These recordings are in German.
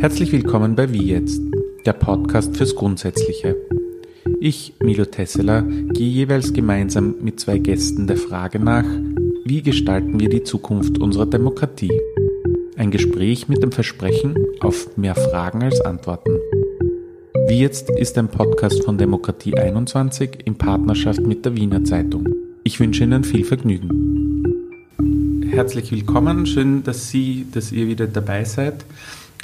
Herzlich willkommen bei Wie jetzt, der Podcast fürs Grundsätzliche. Ich, Milo Tesseler, gehe jeweils gemeinsam mit zwei Gästen der Frage nach, wie gestalten wir die Zukunft unserer Demokratie? Ein Gespräch mit dem Versprechen auf mehr Fragen als Antworten. Wie jetzt ist ein Podcast von Demokratie 21 in Partnerschaft mit der Wiener Zeitung. Ich wünsche Ihnen viel Vergnügen. Herzlich willkommen, schön, dass Sie, dass ihr wieder dabei seid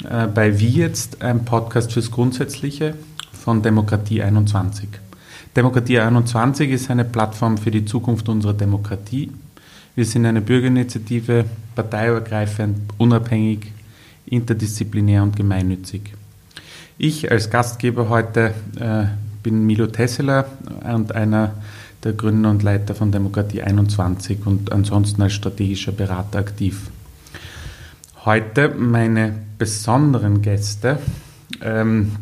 äh, bei Wie jetzt, ein Podcast fürs Grundsätzliche von Demokratie 21. Demokratie 21 ist eine Plattform für die Zukunft unserer Demokratie. Wir sind eine Bürgerinitiative, parteiübergreifend, unabhängig, interdisziplinär und gemeinnützig. Ich als Gastgeber heute äh, bin Milo Tesseler und einer der Gründer und Leiter von Demokratie 21 und ansonsten als strategischer Berater aktiv. Heute meine besonderen Gäste. Ähm,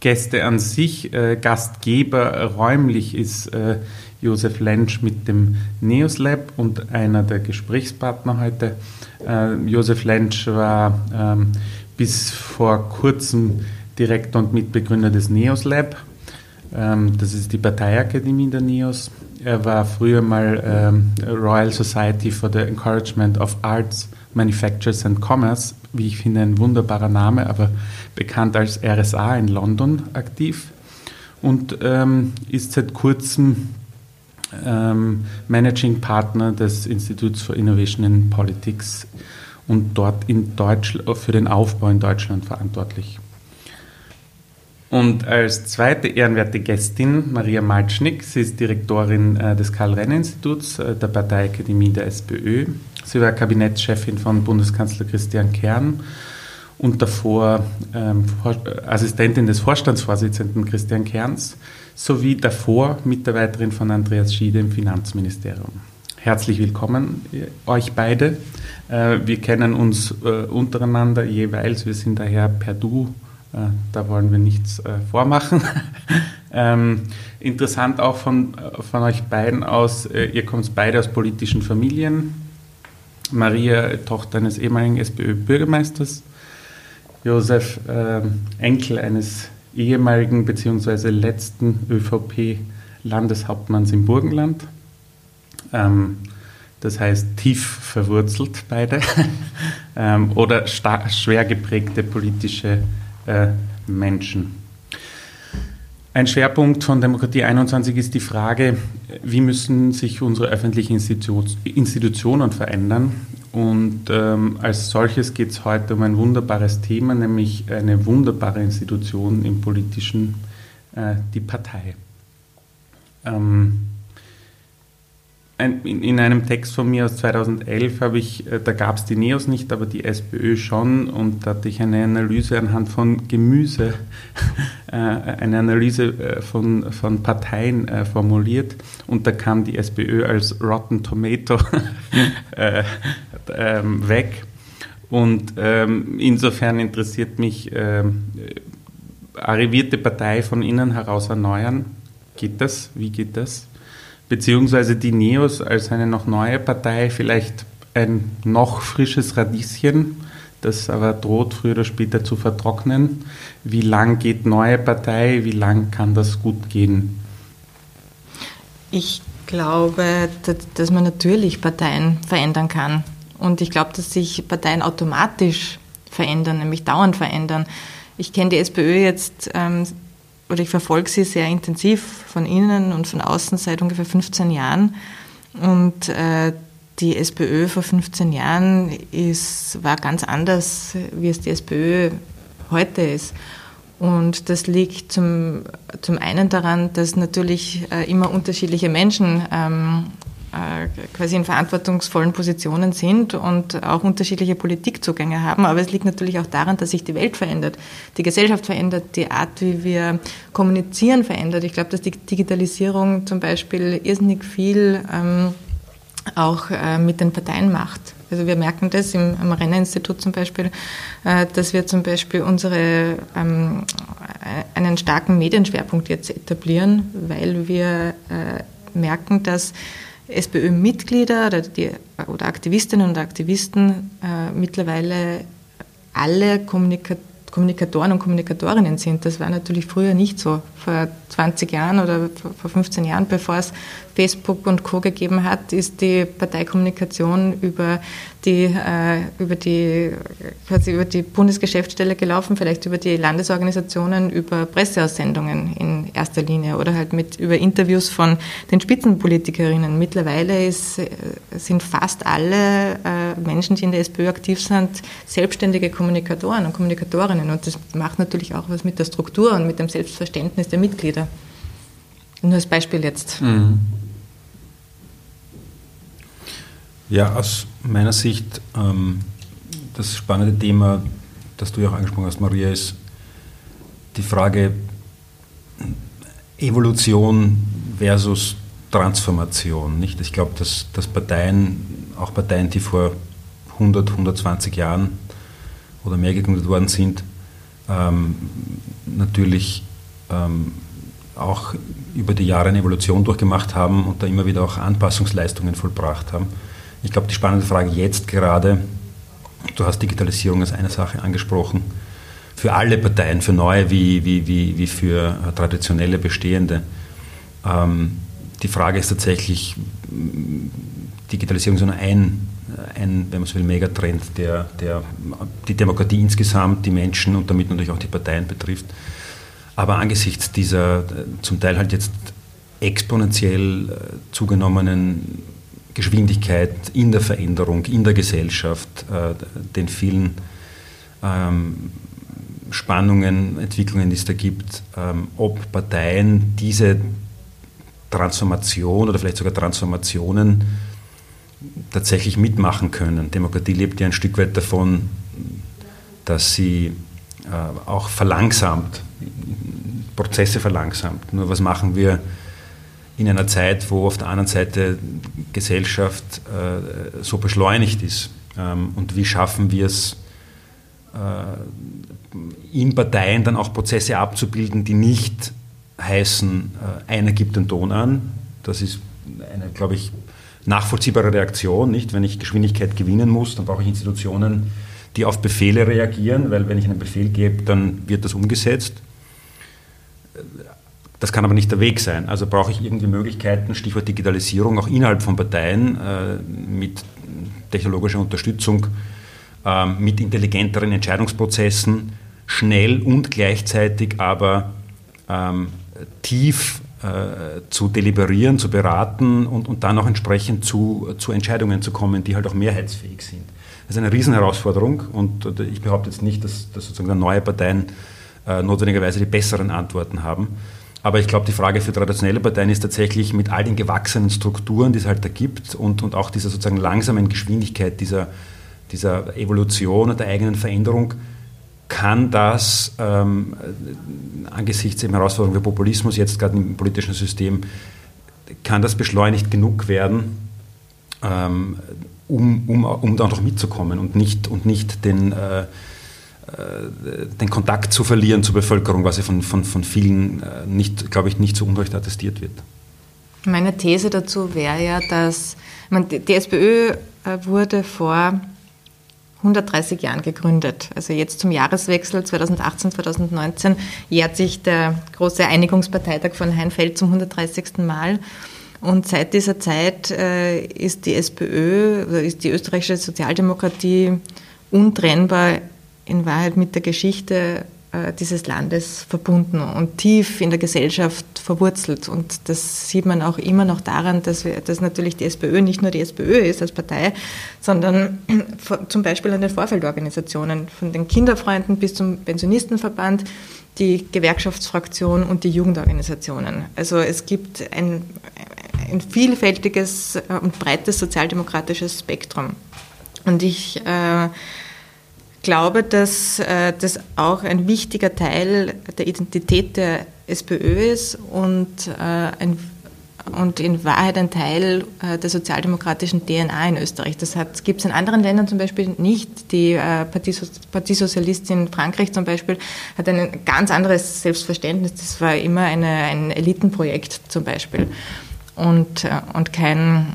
Gäste an sich, äh, Gastgeber räumlich ist äh, Josef Lentsch mit dem Neos Lab und einer der Gesprächspartner heute. Äh, Josef Lentsch war ähm, bis vor kurzem Direktor und Mitbegründer des NEOS Lab. Ähm, das ist die Parteiakademie der NEOS. Er war früher mal ähm, Royal Society for the Encouragement of Arts, Manufactures and Commerce, wie ich finde ein wunderbarer Name, aber bekannt als RSA in London aktiv und ähm, ist seit kurzem ähm, Managing Partner des Instituts for Innovation in Politics und dort in für den Aufbau in Deutschland verantwortlich. Und als zweite ehrenwerte Gästin Maria Malcznik. Sie ist Direktorin äh, des Karl-Renner-Instituts äh, der Parteiakademie der SPÖ. Sie war Kabinettschefin von Bundeskanzler Christian Kern und davor ähm, Assistentin des Vorstandsvorsitzenden Christian Kerns sowie davor Mitarbeiterin von Andreas Schiede im Finanzministerium. Herzlich willkommen euch beide. Äh, wir kennen uns äh, untereinander jeweils, wir sind daher per Du, äh, da wollen wir nichts vormachen. Ähm, interessant auch von, von euch beiden aus, ihr kommt beide aus politischen Familien. Maria, Tochter eines ehemaligen SPÖ-Bürgermeisters, Josef, Enkel eines ehemaligen bzw. letzten ÖVP-Landeshauptmanns im Burgenland. Ähm, das heißt tief verwurzelt beide, ähm, oder schwer geprägte politische äh, Menschen. Ein Schwerpunkt von Demokratie 21 ist die Frage, wie müssen sich unsere öffentlichen Institutionen verändern. Und ähm, als solches geht es heute um ein wunderbares Thema, nämlich eine wunderbare Institution im politischen, äh, die Partei. Ähm, ein, in, in, einem Text von mir aus 2011 habe ich, äh, da gab es die Neos nicht, aber die SPÖ schon und da hatte ich eine Analyse anhand von Gemüse, äh, eine Analyse äh, von, von Parteien formuliert und da kam die SPÖ als Rotten Tomato äh, ähm, weg und ähm, insofern interessiert mich, ähm, arrivierte Partei von innen heraus erneuern. Geht das? Wie geht das? Beziehungsweise die Neos als eine noch neue Partei vielleicht ein noch frisches Radieschen, das aber droht früher oder später zu vertrocknen. Wie lang geht neue Partei? Wie lang kann das gut gehen? Ich glaube, dass man natürlich Parteien verändern kann. Und ich glaube, dass sich Parteien automatisch verändern, nämlich dauernd verändern. Ich kenne die SPÖ jetzt ähm, oder ich verfolge sie sehr intensiv von innen und von außen seit ungefähr 15 Jahren. Und äh, die SPÖ vor 15 Jahren ist, war ganz anders, wie es die SPÖ heute ist. Und das liegt zum, zum einen daran, dass natürlich äh, immer unterschiedliche Menschen ähm, äh, quasi in verantwortungsvollen Positionen sind und auch unterschiedliche Politikzugänge haben. Aber es liegt natürlich auch daran, dass sich die Welt verändert, die Gesellschaft verändert, die Art, wie wir kommunizieren, verändert. Ich glaube, dass die Digitalisierung zum Beispiel irrsinnig viel ähm, auch äh, mit den Parteien macht. Also wir merken das im, am Renner-Institut zum Beispiel, äh, dass wir zum Beispiel unsere, ähm, einen starken Medienschwerpunkt jetzt etablieren, weil wir äh, merken, dass SPÖ-Mitglieder oder, oder, Aktivistinnen und Aktivisten äh, mittlerweile alle Kommunikatoren Kommunikatoren und Kommunikatorinnen sind. Das war natürlich früher nicht so. Vor 20 Jahren oder vor 15 Jahren, bevor es Facebook und Co. gegeben hat, ist die Parteikommunikation über die, äh, über die, quasi über die Bundesgeschäftsstelle gelaufen, vielleicht über die Landesorganisationen, über Presseaussendungen in erster Linie oder halt mit, über Interviews von den Spitzenpolitikerinnen. Mittlerweile ist, äh, sind fast alle äh, Menschen, die in der SPÖ aktiv sind, selbstständige Kommunikatoren und Kommunikatorinnen. Und das macht natürlich auch was mit der Struktur und mit dem Selbstverständnis der Mitglieder. Nur als Beispiel jetzt. Mhm. Ja, aus meiner Sicht ähm, das spannende Thema, das du ja auch angesprochen hast, Maria, ist die Frage Evolution versus Transformation. Nicht? Ich glaube, dass, dass Parteien, auch Parteien, die vor 100, 120 Jahren oder mehr gegründet worden sind, ähm, natürlich ähm, auch über die Jahre eine Evolution durchgemacht haben und da immer wieder auch Anpassungsleistungen vollbracht haben. Ich glaube, die spannende Frage jetzt gerade, du hast Digitalisierung als eine Sache angesprochen, für alle Parteien, für neue wie, wie, wie, wie für traditionelle bestehende. Ähm, die Frage ist tatsächlich, Digitalisierung ist nur ein, ein, wenn man so will, Megatrend, der, der die Demokratie insgesamt, die Menschen und damit natürlich auch die Parteien betrifft. Aber angesichts dieser zum Teil halt jetzt exponentiell äh, zugenommenen Geschwindigkeit in der Veränderung, in der Gesellschaft, äh, den vielen ähm, Spannungen, Entwicklungen, die es da gibt, ähm, ob Parteien diese Transformation oder vielleicht sogar Transformationen tatsächlich mitmachen können. Demokratie lebt ja ein Stück weit davon, dass sie äh, auch verlangsamt, Prozesse verlangsamt. Nur was machen wir in einer Zeit, wo auf der anderen Seite Gesellschaft äh, so beschleunigt ist. Ähm, und wie schaffen wir es, äh, in Parteien dann auch Prozesse abzubilden, die nicht heißen, äh, einer gibt den Ton an. Das ist eine, glaube ich, nachvollziehbare Reaktion. Nicht? Wenn ich Geschwindigkeit gewinnen muss, dann brauche ich Institutionen, die auf Befehle reagieren, weil wenn ich einen Befehl gebe, dann wird das umgesetzt. Das kann aber nicht der Weg sein. Also brauche ich irgendwie Möglichkeiten, Stichwort Digitalisierung, auch innerhalb von Parteien äh, mit technologischer Unterstützung, äh, mit intelligenteren Entscheidungsprozessen, schnell und gleichzeitig aber ähm, tief äh, zu deliberieren, zu beraten und, und dann auch entsprechend zu, zu Entscheidungen zu kommen, die halt auch mehrheitsfähig sind. Das ist eine Riesenherausforderung und ich behaupte jetzt nicht, dass, dass sozusagen neue Parteien äh, notwendigerweise die besseren Antworten haben. Aber ich glaube, die Frage für traditionelle Parteien ist tatsächlich mit all den gewachsenen Strukturen, die es halt da gibt und, und auch dieser sozusagen langsamen Geschwindigkeit dieser, dieser Evolution und der eigenen Veränderung, kann das ähm, angesichts der Herausforderung für Populismus jetzt gerade im politischen System, kann das beschleunigt genug werden, ähm, um, um, um da noch mitzukommen und nicht, und nicht den, äh, den Kontakt zu verlieren zur Bevölkerung, was ja von, von, von vielen, äh, nicht, glaube ich, nicht zu Unrecht attestiert wird. Meine These dazu wäre ja, dass man, die SPÖ äh, wurde vor 130 Jahren gegründet. Also jetzt zum Jahreswechsel 2018-2019 jährt sich der große Einigungsparteitag von Heinfeld zum 130. Mal. Und seit dieser Zeit äh, ist die SPÖ, ist die österreichische Sozialdemokratie untrennbar in Wahrheit mit der Geschichte äh, dieses Landes verbunden und tief in der Gesellschaft verwurzelt. Und das sieht man auch immer noch daran, dass, wir, dass natürlich die SPÖ nicht nur die SPÖ ist als Partei, sondern zum Beispiel an den Vorfeldorganisationen, von den Kinderfreunden bis zum Pensionistenverband, die Gewerkschaftsfraktion und die Jugendorganisationen. Also es gibt ein, ein vielfältiges äh, und breites sozialdemokratisches Spektrum. Und ich äh, glaube, dass äh, das auch ein wichtiger Teil der Identität der SPÖ ist und, äh, ein, und in Wahrheit ein Teil äh, der sozialdemokratischen DNA in Österreich. Das gibt es in anderen Ländern zum Beispiel nicht. Die äh, Partie Sozialistin Frankreich zum Beispiel hat ein ganz anderes Selbstverständnis. Das war immer eine, ein Elitenprojekt zum Beispiel und, äh, und kein,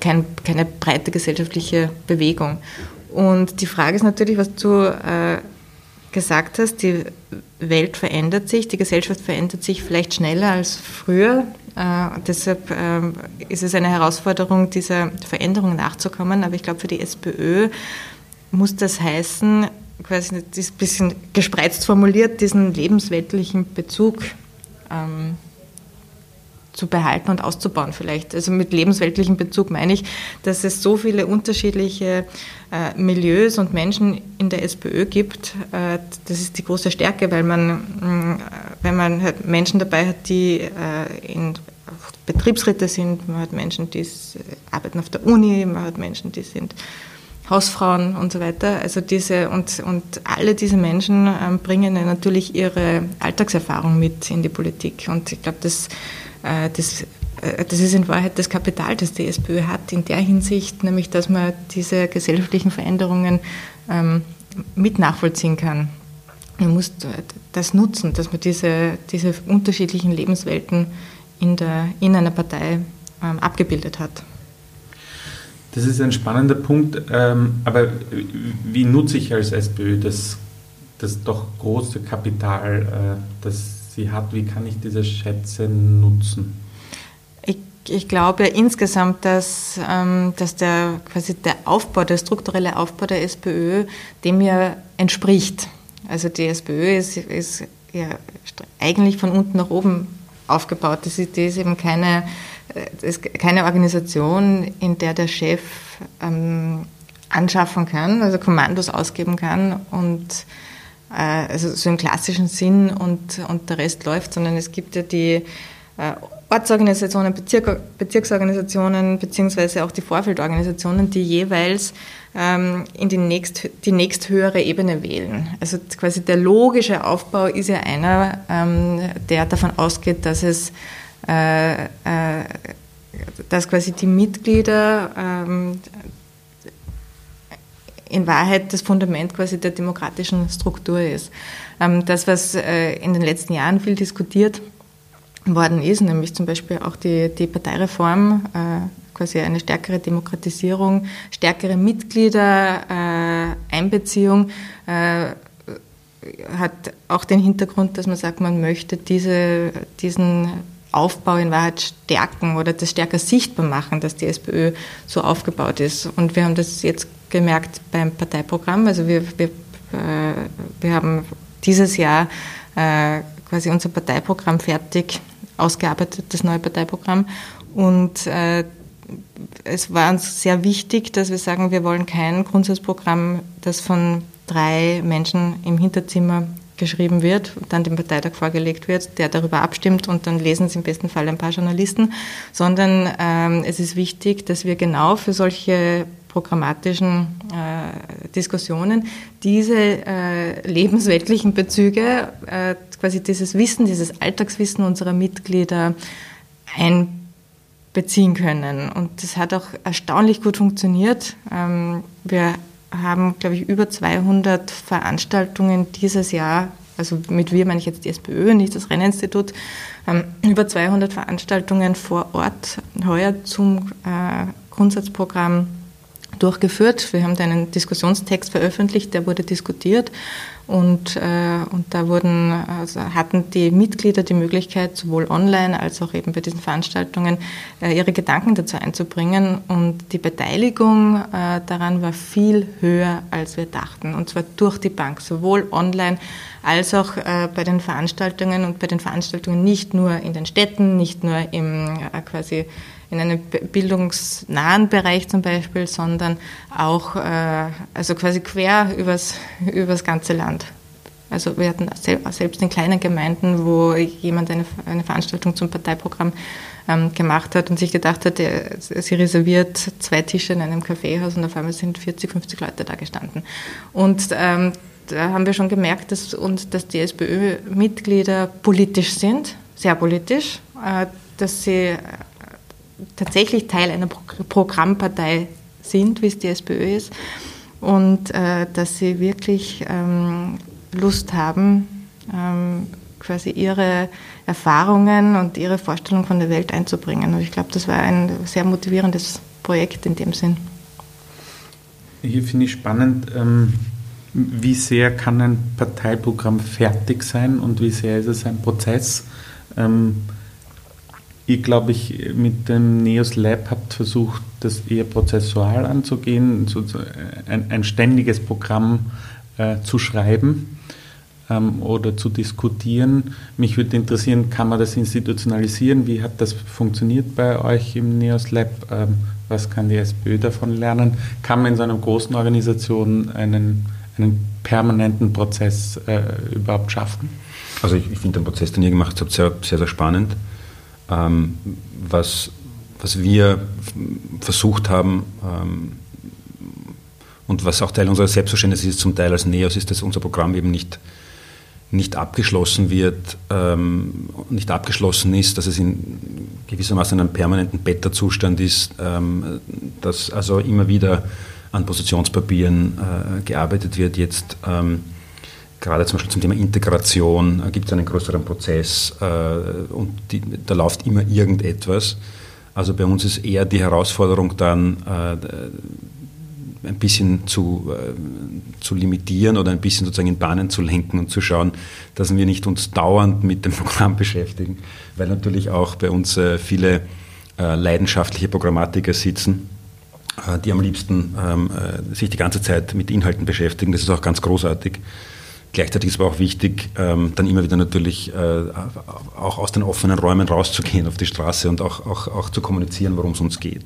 kein, keine breite gesellschaftliche Bewegung. Und die Frage ist natürlich, was du äh, gesagt hast, die Welt verändert sich, die Gesellschaft verändert sich vielleicht schneller als früher. Äh, deshalb äh, ist es eine Herausforderung, dieser Veränderung nachzukommen. Aber ich glaube, für die SPÖ muss das heißen, quasi das ist ein bisschen gespreizt formuliert, diesen lebensweltlichen Bezug ähm, zu behalten und auszubauen vielleicht. Also mit lebensweltlichem Bezug meine ich, dass es so viele unterschiedliche äh, Milieus und Menschen in der SPÖ gibt. Äh, das ist die große Stärke, weil man, mh, wenn man halt Menschen dabei hat, die äh, in Betriebsräte sind, man hat Menschen, die arbeiten auf der Uni, man hat Menschen, die sind Hausfrauen und so weiter. Also diese und, und alle diese Menschen ähm, bringen natürlich ihre Alltagserfahrung mit in die Politik. Und ich glaube, das äh, das, äh, das ist in Wahrheit das Kapital, das die SPÖ hat, in der Hinsicht, nämlich dass man diese gesellschaftlichen Veränderungen ähm, mit nachvollziehen kann. Man muss das nutzen, dass man diese, diese unterschiedlichen Lebenswelten in, der, in einer Partei ähm, abgebildet hat. Das ist ein spannender Punkt, ähm, aber wie nutze ich als SPÖ das, das doch große Kapital, äh, das sie hat. Wie kann ich diese Schätze nutzen? Ich, ich glaube insgesamt, dass, ähm, dass der, quasi der Aufbau, der strukturelle Aufbau der SPÖ dem ja entspricht. Also die SPÖ ist, ist ja eigentlich von unten nach oben aufgebaut. Das ist, das ist eben keine, das ist keine Organisation, in der der Chef ähm, anschaffen kann, also Kommandos ausgeben kann und äh, also so im klassischen Sinn und, und der Rest läuft, sondern es gibt ja die äh, Ortsorganisationen, Bezirk, Bezirksorganisationen beziehungsweise auch die Vorfeldorganisationen, die jeweils ähm, in die, nächst, die nächsthöhere Ebene wählen. Also quasi der logische Aufbau ist ja einer, ähm, der davon ausgeht, dass es äh, äh, dass quasi die Mitglieder ähm, in Wahrheit das Fundament quasi der demokratischen Struktur ist. Ähm, das, was äh, in den letzten Jahren viel diskutiert worden ist, nämlich zum Beispiel auch die, die Parteireform, äh, quasi eine stärkere Demokratisierung, stärkere Mitgliedereinbeziehung, äh, hat auch den Hintergrund, dass man sagt, man möchte diese, diesen Aufbau in Wahrheit stärken oder das stärker sichtbar machen, dass die SPÖ so aufgebaut ist. Und wir haben das jetzt gemerkt beim Parteiprogramm. Also wir, wir, äh, wir haben dieses Jahr äh, quasi unser Parteiprogramm fertig ausgearbeitet, das neue Parteiprogramm. Und äh, es war uns sehr wichtig, dass wir sagen, wir wollen kein Grundsatzprogramm, das von drei Menschen im Hinterzimmer geschrieben wird dann dem Parteitag vorgelegt wird, der darüber abstimmt und dann lesen es im besten Fall ein paar Journalisten, sondern ähm, es ist wichtig, dass wir genau für solche programmatischen äh, Diskussionen diese äh, lebensweltlichen Bezüge, äh, quasi dieses Wissen, dieses Alltagswissen unserer Mitglieder einbeziehen können. Und das hat auch erstaunlich gut funktioniert. Ähm, wir haben, glaube ich, über 200 Veranstaltungen dieses Jahr, also mit wir meine ich jetzt die SPÖ, nicht das Renninstitut, ähm, über 200 Veranstaltungen vor Ort. Heuer zum äh, Grundsatzprogramm durchgeführt. Wir haben einen Diskussionstext veröffentlicht, der wurde diskutiert. Und, äh, und da wurden, also hatten die Mitglieder die Möglichkeit, sowohl online als auch eben bei diesen Veranstaltungen äh, ihre Gedanken dazu einzubringen. Und die Beteiligung äh, daran war viel höher, als wir dachten. Und zwar durch die Bank, sowohl online als auch äh, bei den Veranstaltungen. Und bei den Veranstaltungen nicht nur in den Städten, nicht nur im äh, quasi in einem bildungsnahen Bereich zum Beispiel, sondern auch äh, also quasi quer übers, übers ganze Land. Also wir hatten selbst in kleinen Gemeinden, wo jemand eine, eine Veranstaltung zum Parteiprogramm ähm, gemacht hat und sich gedacht hat, er, sie reserviert zwei Tische in einem Kaffeehaus und auf einmal sind 40, 50 Leute da gestanden. Und ähm, da haben wir schon gemerkt, dass, uns, dass die SPÖ-Mitglieder politisch sind, sehr politisch, äh, dass sie tatsächlich Teil einer Programmpartei sind, wie es die SPÖ ist, und äh, dass sie wirklich ähm, Lust haben, ähm, quasi ihre Erfahrungen und ihre Vorstellung von der Welt einzubringen. Und ich glaube, das war ein sehr motivierendes Projekt in dem Sinn. Hier finde ich spannend, ähm, wie sehr kann ein Parteiprogramm fertig sein und wie sehr ist es ein Prozess. Ähm, ich glaube, ich mit dem Neos Lab habt versucht, das eher prozessual anzugehen, so ein, ein ständiges Programm äh, zu schreiben ähm, oder zu diskutieren. Mich würde interessieren, kann man das institutionalisieren? Wie hat das funktioniert bei euch im Neos Lab? Ähm, was kann die SPÖ davon lernen? Kann man in so einer großen Organisation einen, einen permanenten Prozess äh, überhaupt schaffen? Also ich, ich finde den Prozess, den ihr gemacht habt, sehr, sehr, sehr spannend. Ähm, was, was wir versucht haben ähm, und was auch Teil unseres Selbstverständnisses ist, zum Teil als NEOS, ist, dass unser Programm eben nicht nicht abgeschlossen wird, ähm, nicht abgeschlossen ist, dass es in gewissermaßen einem permanenten Beta-Zustand ist, ähm, dass also immer wieder an Positionspapieren äh, gearbeitet wird. Jetzt ähm, gerade zum Beispiel zum Thema Integration äh, gibt es einen größeren Prozess äh, und die, da läuft immer irgendetwas. Also bei uns ist eher die Herausforderung dann, äh, ein bisschen zu, zu limitieren oder ein bisschen sozusagen in Bahnen zu lenken und zu schauen, dass wir nicht uns dauernd mit dem Programm beschäftigen, weil natürlich auch bei uns viele leidenschaftliche Programmatiker sitzen, die am liebsten ähm, äh, sich die ganze Zeit mit Inhalten beschäftigen. Das ist auch ganz großartig. Gleichzeitig ist aber auch wichtig, ähm, dann immer wieder natürlich äh, auch aus den offenen Räumen rauszugehen auf die Straße und auch, auch, auch zu kommunizieren, worum es uns geht.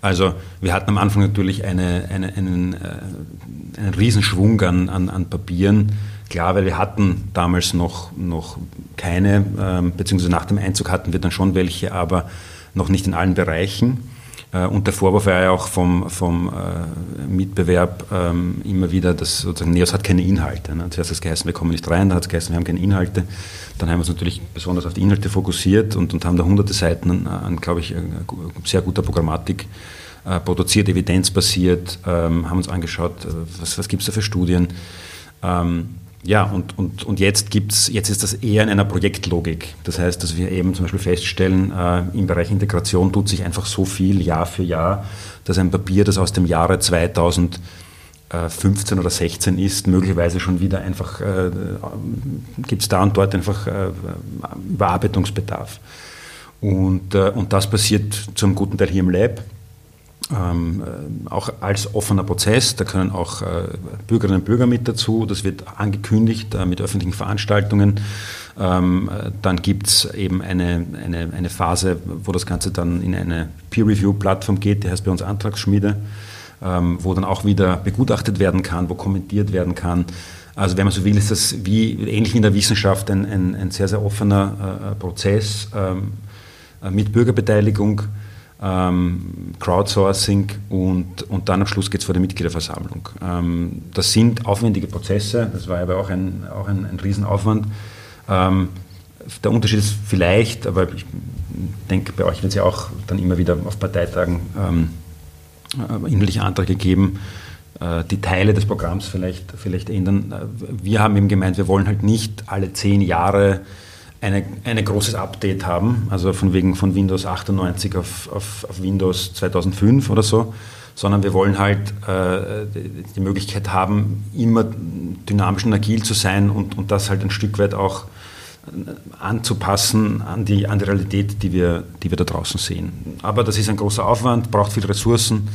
Also wir hatten am Anfang natürlich eine, eine, einen, äh, einen Riesenschwung an, an, an Papieren. Klar, weil wir hatten damals noch, noch keine, ähm, beziehungsweise nach dem Einzug hatten wir dann schon welche, aber noch nicht in allen Bereichen. Äh, und der Vorwurf war ja auch vom, vom äh, Mitbewerb ähm, immer wieder, dass sozusagen NEOS hat keine Inhalte. Ne? Zuerst hat es geheißen, wir kommen nicht rein, dann hat es geheißen, wir haben keine Inhalte. Dann haben wir uns natürlich besonders auf die Inhalte fokussiert und, und haben da hunderte Seiten an, an glaube ich, sehr guter Programmatik äh, produziert, evidenzbasiert, ähm, haben uns angeschaut, äh, was, was gibt es da für Studien. Ähm, ja, und, und, und jetzt, gibt's, jetzt ist das eher in einer Projektlogik. Das heißt, dass wir eben zum Beispiel feststellen, äh, im Bereich Integration tut sich einfach so viel Jahr für Jahr, dass ein Papier, das aus dem Jahre 2000 15 oder 16 ist, möglicherweise schon wieder einfach, äh, gibt es da und dort einfach äh, Überarbeitungsbedarf. Und, äh, und das passiert zum guten Teil hier im Lab. Ähm, äh, auch als offener Prozess, da können auch äh, Bürgerinnen und Bürger mit dazu, das wird angekündigt äh, mit öffentlichen Veranstaltungen. Ähm, dann gibt es eben eine, eine, eine Phase, wo das Ganze dann in eine Peer-Review-Plattform geht, die heißt bei uns Antragsschmiede ähm, wo dann auch wieder begutachtet werden kann, wo kommentiert werden kann. Also wenn man so will, ist das wie ähnlich wie in der Wissenschaft ein, ein, ein sehr, sehr offener äh, Prozess ähm, äh, mit Bürgerbeteiligung, ähm, Crowdsourcing und, und dann am Schluss geht es vor der Mitgliederversammlung. Ähm, das sind aufwendige Prozesse, das war aber auch ein, auch ein, ein Riesenaufwand. Ähm, der Unterschied ist vielleicht, aber ich denke, bei euch wird es ja auch dann immer wieder auf Parteitagen ähm, äh, inhaltliche Anträge geben, äh, die Teile des Programms vielleicht, vielleicht ändern. Äh, wir haben eben gemeint, wir wollen halt nicht alle zehn Jahre ein eine großes Update haben, also von wegen von Windows 98 auf, auf, auf Windows 2005 oder so, sondern wir wollen halt äh, die Möglichkeit haben, immer dynamisch und agil zu sein und, und das halt ein Stück weit auch anzupassen an die, an die Realität, die wir, die wir da draußen sehen. Aber das ist ein großer Aufwand, braucht viel Ressourcen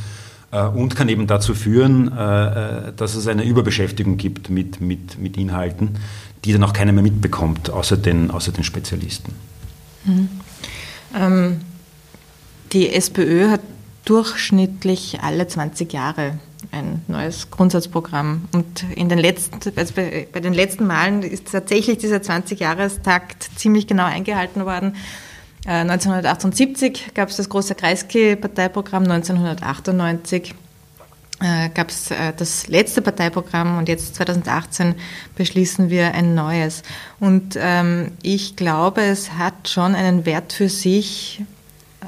äh, und kann eben dazu führen, äh, äh, dass es eine Überbeschäftigung gibt mit, mit, mit Inhalten, die dann auch keiner mehr mitbekommt, außer den, außer den Spezialisten. Mhm. Ähm, die SPÖ hat durchschnittlich alle 20 Jahre ein neues Grundsatzprogramm. Und in den letzten, also bei, bei den letzten Malen ist tatsächlich dieser 20-Jahrestakt ziemlich genau eingehalten worden. 1978 gab es das große Kreisky-Parteiprogramm, 1998 gab es das letzte Parteiprogramm und jetzt 2018 beschließen wir ein neues. Und ähm, ich glaube, es hat schon einen Wert für sich,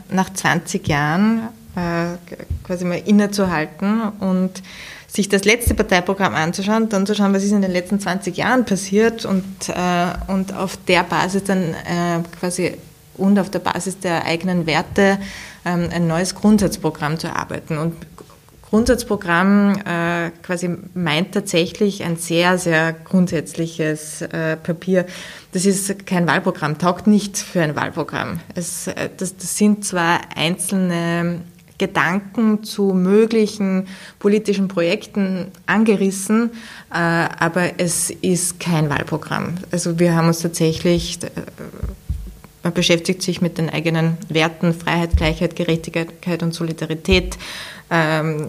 nach 20 Jahren äh, quasi mal innezuhalten und sich das letzte Parteiprogramm anzuschauen, dann zu schauen, was ist in den letzten 20 Jahren passiert und, äh, und auf der Basis dann äh, quasi und auf der Basis der eigenen Werte ähm, ein neues Grundsatzprogramm zu arbeiten. Und Grundsatzprogramm äh, quasi meint tatsächlich ein sehr, sehr grundsätzliches äh, Papier. Das ist kein Wahlprogramm, taugt nicht für ein Wahlprogramm. Es, äh, das, das sind zwar einzelne Gedanken zu möglichen politischen Projekten angerissen, äh, aber es ist kein Wahlprogramm. Also wir haben uns tatsächlich, äh, man beschäftigt sich mit den eigenen Werten Freiheit, Gleichheit, Gerechtigkeit und Solidarität. Ähm,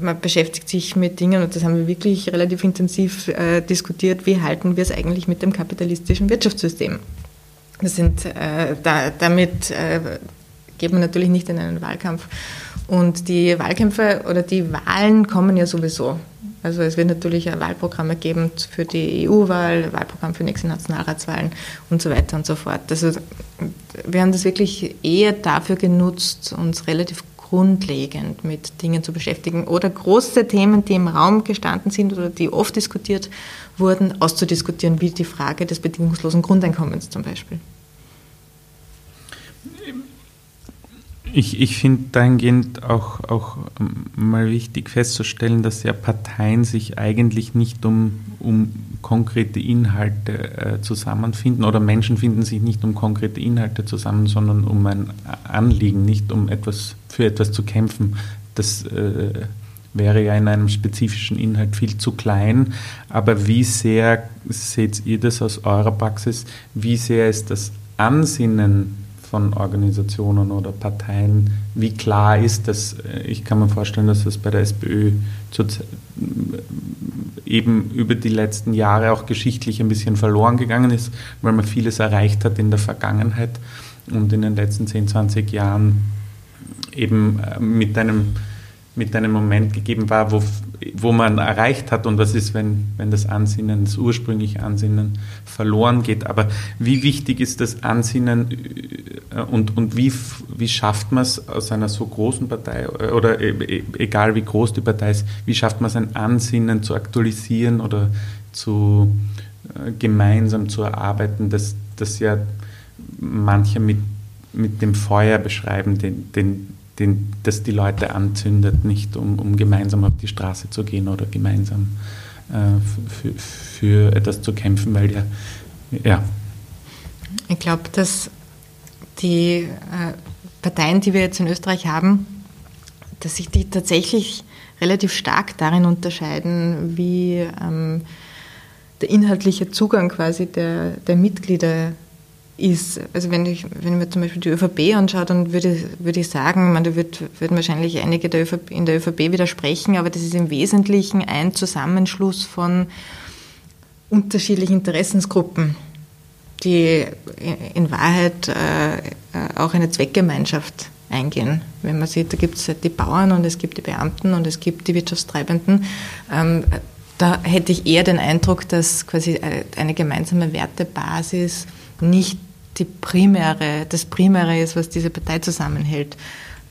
man beschäftigt sich mit Dingen, und das haben wir wirklich relativ intensiv äh, diskutiert, wie halten wir es eigentlich mit dem kapitalistischen Wirtschaftssystem. Das sind, da, damit geht man natürlich nicht in einen Wahlkampf. Und die Wahlkämpfe oder die Wahlen kommen ja sowieso. Also es wird natürlich ein Wahlprogramm geben für die EU-Wahl, Wahlprogramm für nächste Nationalratswahlen und so weiter und so fort. Also wir haben das wirklich eher dafür genutzt, uns relativ grundlegend mit Dingen zu beschäftigen oder große Themen, die im Raum gestanden sind oder die oft diskutiert wurden, auszudiskutieren, wie die Frage des bedingungslosen Grundeinkommens zum Beispiel. Ich, ich finde dahingehend auch, auch mal wichtig festzustellen, dass ja Parteien sich eigentlich nicht um, um konkrete Inhalte äh, zusammenfinden oder Menschen finden sich nicht um konkrete Inhalte zusammen, sondern um ein Anliegen, nicht um etwas für etwas zu kämpfen. Das äh, wäre ja in einem spezifischen Inhalt viel zu klein. Aber wie sehr seht ihr das aus eurer Praxis? Wie sehr ist das Ansinnen von Organisationen oder Parteien, wie klar ist das? Ich kann mir vorstellen, dass das bei der SPÖ eben über die letzten Jahre auch geschichtlich ein bisschen verloren gegangen ist, weil man vieles erreicht hat in der Vergangenheit und in den letzten 10, 20 Jahren eben äh, mit einem mit einem Moment gegeben war, wo, wo man erreicht hat und was ist, wenn, wenn das Ansinnen, das ursprüngliche Ansinnen verloren geht. Aber wie wichtig ist das Ansinnen äh, und, und wie, wie schafft man es aus einer so großen Partei äh, oder e, egal wie groß die Partei ist, wie schafft man es ein Ansinnen zu aktualisieren oder zu äh, gemeinsam zu erarbeiten, dass das ja manche mit, mit dem Feuer beschreiben, den, den, den, das die Leute anzündet, nicht um, um gemeinsam auf die Straße zu gehen oder gemeinsam äh, für, etwas zu kämpfen, weil ja, ja. Ich glaube, dass die äh, Parteien, die wir jetzt in Österreich haben, dass sich die tatsächlich relativ stark darin unterscheiden, wie ähm, der inhaltliche Zugang quasi der, der Mitglieder ist, also wenn ich, wenn ich mir zum Beispiel die ÖVP anschaue, dann würde, würde ich sagen, man, da wird, würden wahrscheinlich einige der ÖVP, in der ÖVP widersprechen, aber das ist im Wesentlichen ein Zusammenschluss von unterschiedlichen Interessensgruppen, die in Wahrheit äh, auch eine Zweckgemeinschaft eingehen. Wenn man sieht, da gibt es die Bauern und es gibt die Beamten und es gibt die Wirtschaftstreibenden. Ähm, da hätte ich eher den Eindruck, dass quasi eine gemeinsame Wertebasis nicht die primäre, das Primäre ist, was diese Partei zusammenhält.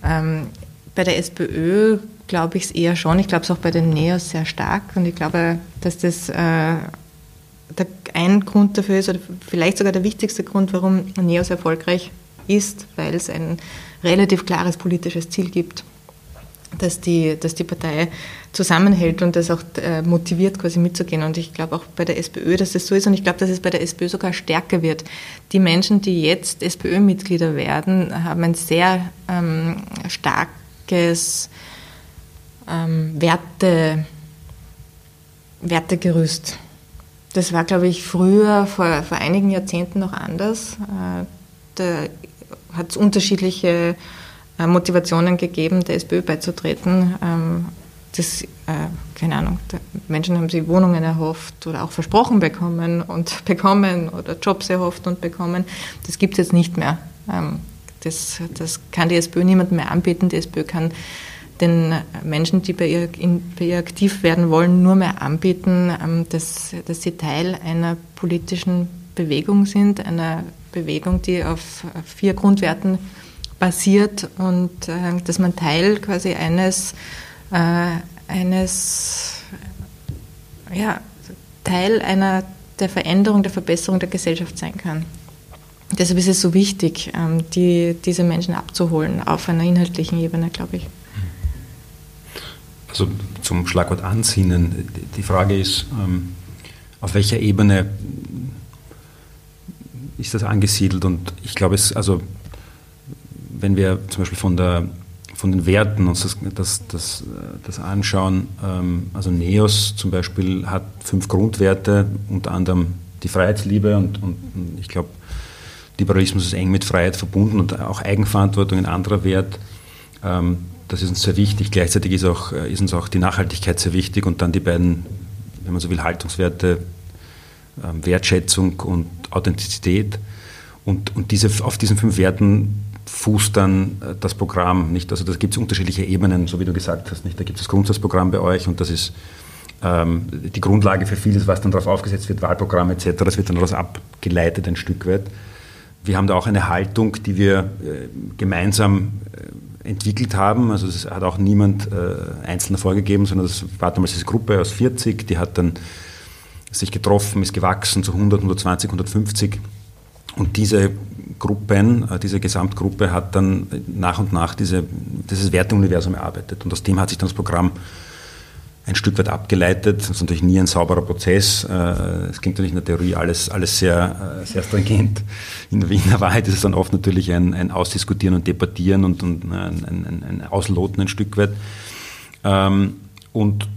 Ähm, bei der SPÖ glaube ich es eher schon. Ich glaube es auch bei den Neos sehr stark. Und ich glaube, dass das äh, ein Grund dafür ist, oder vielleicht sogar der wichtigste Grund, warum Neos erfolgreich ist, weil es ein relativ klares politisches Ziel gibt dass die, dass die Partei zusammenhält und das auch äh, motiviert, quasi mitzugehen. Und ich glaube auch bei der SPÖ, dass das so ist. Und ich glaube, dass es bei der SPÖ sogar stärker wird. Die Menschen, die jetzt SPÖ-Mitglieder werden, haben ein sehr ähm, starkes ähm, Werte, Wertegerüst. Das war, glaube ich, früher, vor, vor einigen Jahrzehnten noch anders. Äh, da hat es unterschiedliche Motivationen gegeben, der SPÖ beizutreten. Ähm, das, äh, keine Ahnung, Menschen haben sich Wohnungen erhofft oder auch versprochen bekommen und bekommen oder Jobs erhofft und bekommen. Das gibt es jetzt nicht mehr. Ähm, das, das kann die SPÖ niemandem mehr anbieten. Die SPÖ kann den Menschen, die bei ihr, in, bei ihr aktiv werden wollen, nur mehr anbieten, ähm, dass, dass sie Teil einer politischen Bewegung sind, einer Bewegung, die auf vier Grundwerten basiert und äh, dass man Teil quasi eines, äh, eines ja, Teil einer der Veränderung, der Verbesserung der Gesellschaft sein kann. Deshalb ist es so wichtig, ähm, die, diese Menschen abzuholen auf einer inhaltlichen Ebene, glaube ich. Also zum Schlagwort Ansinnen. Die Frage ist, ähm, auf welcher Ebene ist das angesiedelt? Und ich glaube, es, also, wenn wir zum Beispiel von, der, von den Werten uns das, das, das, das anschauen, ähm, also NEOS zum Beispiel hat fünf Grundwerte, unter anderem die Freiheitsliebe und, und ich glaube, Liberalismus ist eng mit Freiheit verbunden und auch Eigenverantwortung ein anderer Wert. Ähm, das ist uns sehr wichtig. Gleichzeitig ist, auch, ist uns auch die Nachhaltigkeit sehr wichtig und dann die beiden, wenn man so will, Haltungswerte, ähm, Wertschätzung und Authentizität. Und, und diese, auf diesen fünf Werten fußt dann äh, das Programm. Nicht? Also da gibt es unterschiedliche Ebenen, so wie du gesagt hast. Nicht? Da gibt es das Grundsatzprogramm bei euch und das ist ähm, die Grundlage für vieles, was dann darauf aufgesetzt wird, Wahlprogramm etc. Das wird dann daraus abgeleitet ein Stück weit. Wir haben da auch eine Haltung, die wir äh, gemeinsam äh, entwickelt haben. Also das hat auch niemand äh, einzeln vorgegeben, sondern das war damals diese Gruppe aus 40, die hat dann sich getroffen, ist gewachsen zu 100, 120, 150. Und diese Gruppen, äh, diese Gesamtgruppe hat dann nach und nach diese, dieses Werteuniversum erarbeitet. Und aus dem hat sich dann das Programm ein Stück weit abgeleitet. Das ist natürlich nie ein sauberer Prozess. Äh, es klingt natürlich in der Theorie alles, alles sehr, äh, sehr stringent. In der Wahrheit ist es dann oft natürlich ein, ein Ausdiskutieren und Debattieren und, und ein, ein, ein Ausloten ein Stück weit. Ähm, und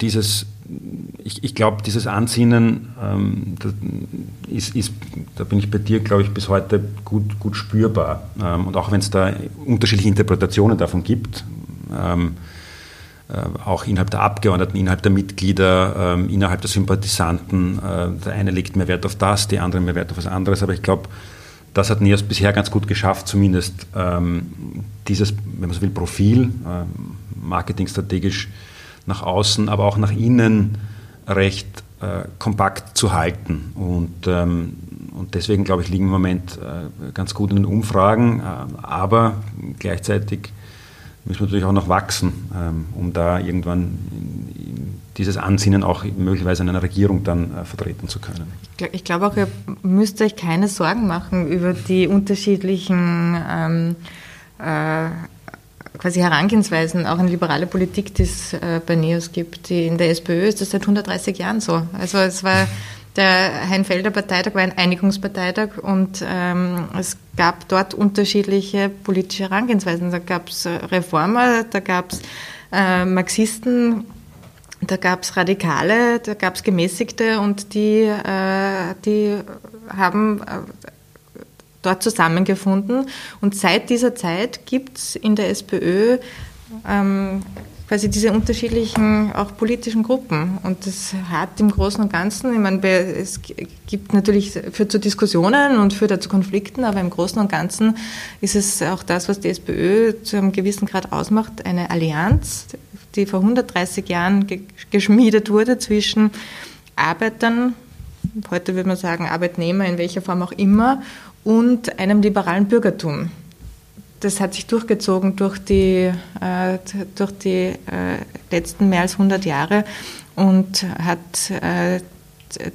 dieses, ich, ich glaube, dieses Ansinnen ähm, ist, ist, da bin ich bei dir, glaube ich, bis heute gut, gut spürbar. Ähm, und auch wenn es da unterschiedliche Interpretationen davon gibt, äh, auch innerhalb der Abgeordneten, innerhalb der Mitglieder, ähm, innerhalb der Sympathisanten. Äh, der eine legt mehr Wert auf das, die andere mehr Wert auf was anderes. Aber ich glaube, das hat NEOS bisher ganz gut geschafft, zumindest ähm, dieses, wenn man so will, Profil, ähm, marketingstrategisch nach außen, aber auch nach innen recht äh, kompakt zu halten. Und, und deswegen, glaube ich, liegen wir im Moment ganz gut in den Umfragen, aber gleichzeitig müssen wir natürlich auch noch wachsen, ähm, um da irgendwann dieses Ansinnen auch möglicherweise in einer Regierung dann äh, vertreten zu können. Ich glaube auch, ihr müsst euch keine Sorgen machen über die unterschiedlichen ähm, äh, quasi Herangehensweisen, auch in liberale Politik, die es äh, bei NEOS gibt. Die, in der SPÖ ist das seit 130 Jahren so. Also es war der Heinfelder Parteitag war ein Einigungsparteitag und ähm, es gab dort unterschiedliche politische Herangehensweisen. Da gab es Reformer, da gab es äh, Marxisten, da gab es Radikale, da gab es Gemäßigte und die, äh, die haben äh, dort zusammengefunden. Und seit dieser Zeit gibt es in der SPÖ ähm, quasi diese unterschiedlichen auch politischen Gruppen. Und das hat im Großen und Ganzen, ich meine, es gibt natürlich, führt zu Diskussionen und führt zu Konflikten, aber im Großen und Ganzen ist es auch das, was die SPÖ zu einem gewissen Grad ausmacht, eine Allianz, die vor 130 Jahren geschmiedet wurde zwischen Arbeitern, heute würde man sagen Arbeitnehmer in welcher Form auch immer, und einem liberalen Bürgertum das hat sich durchgezogen durch die, äh, durch die äh, letzten mehr als 100 Jahre und hat äh,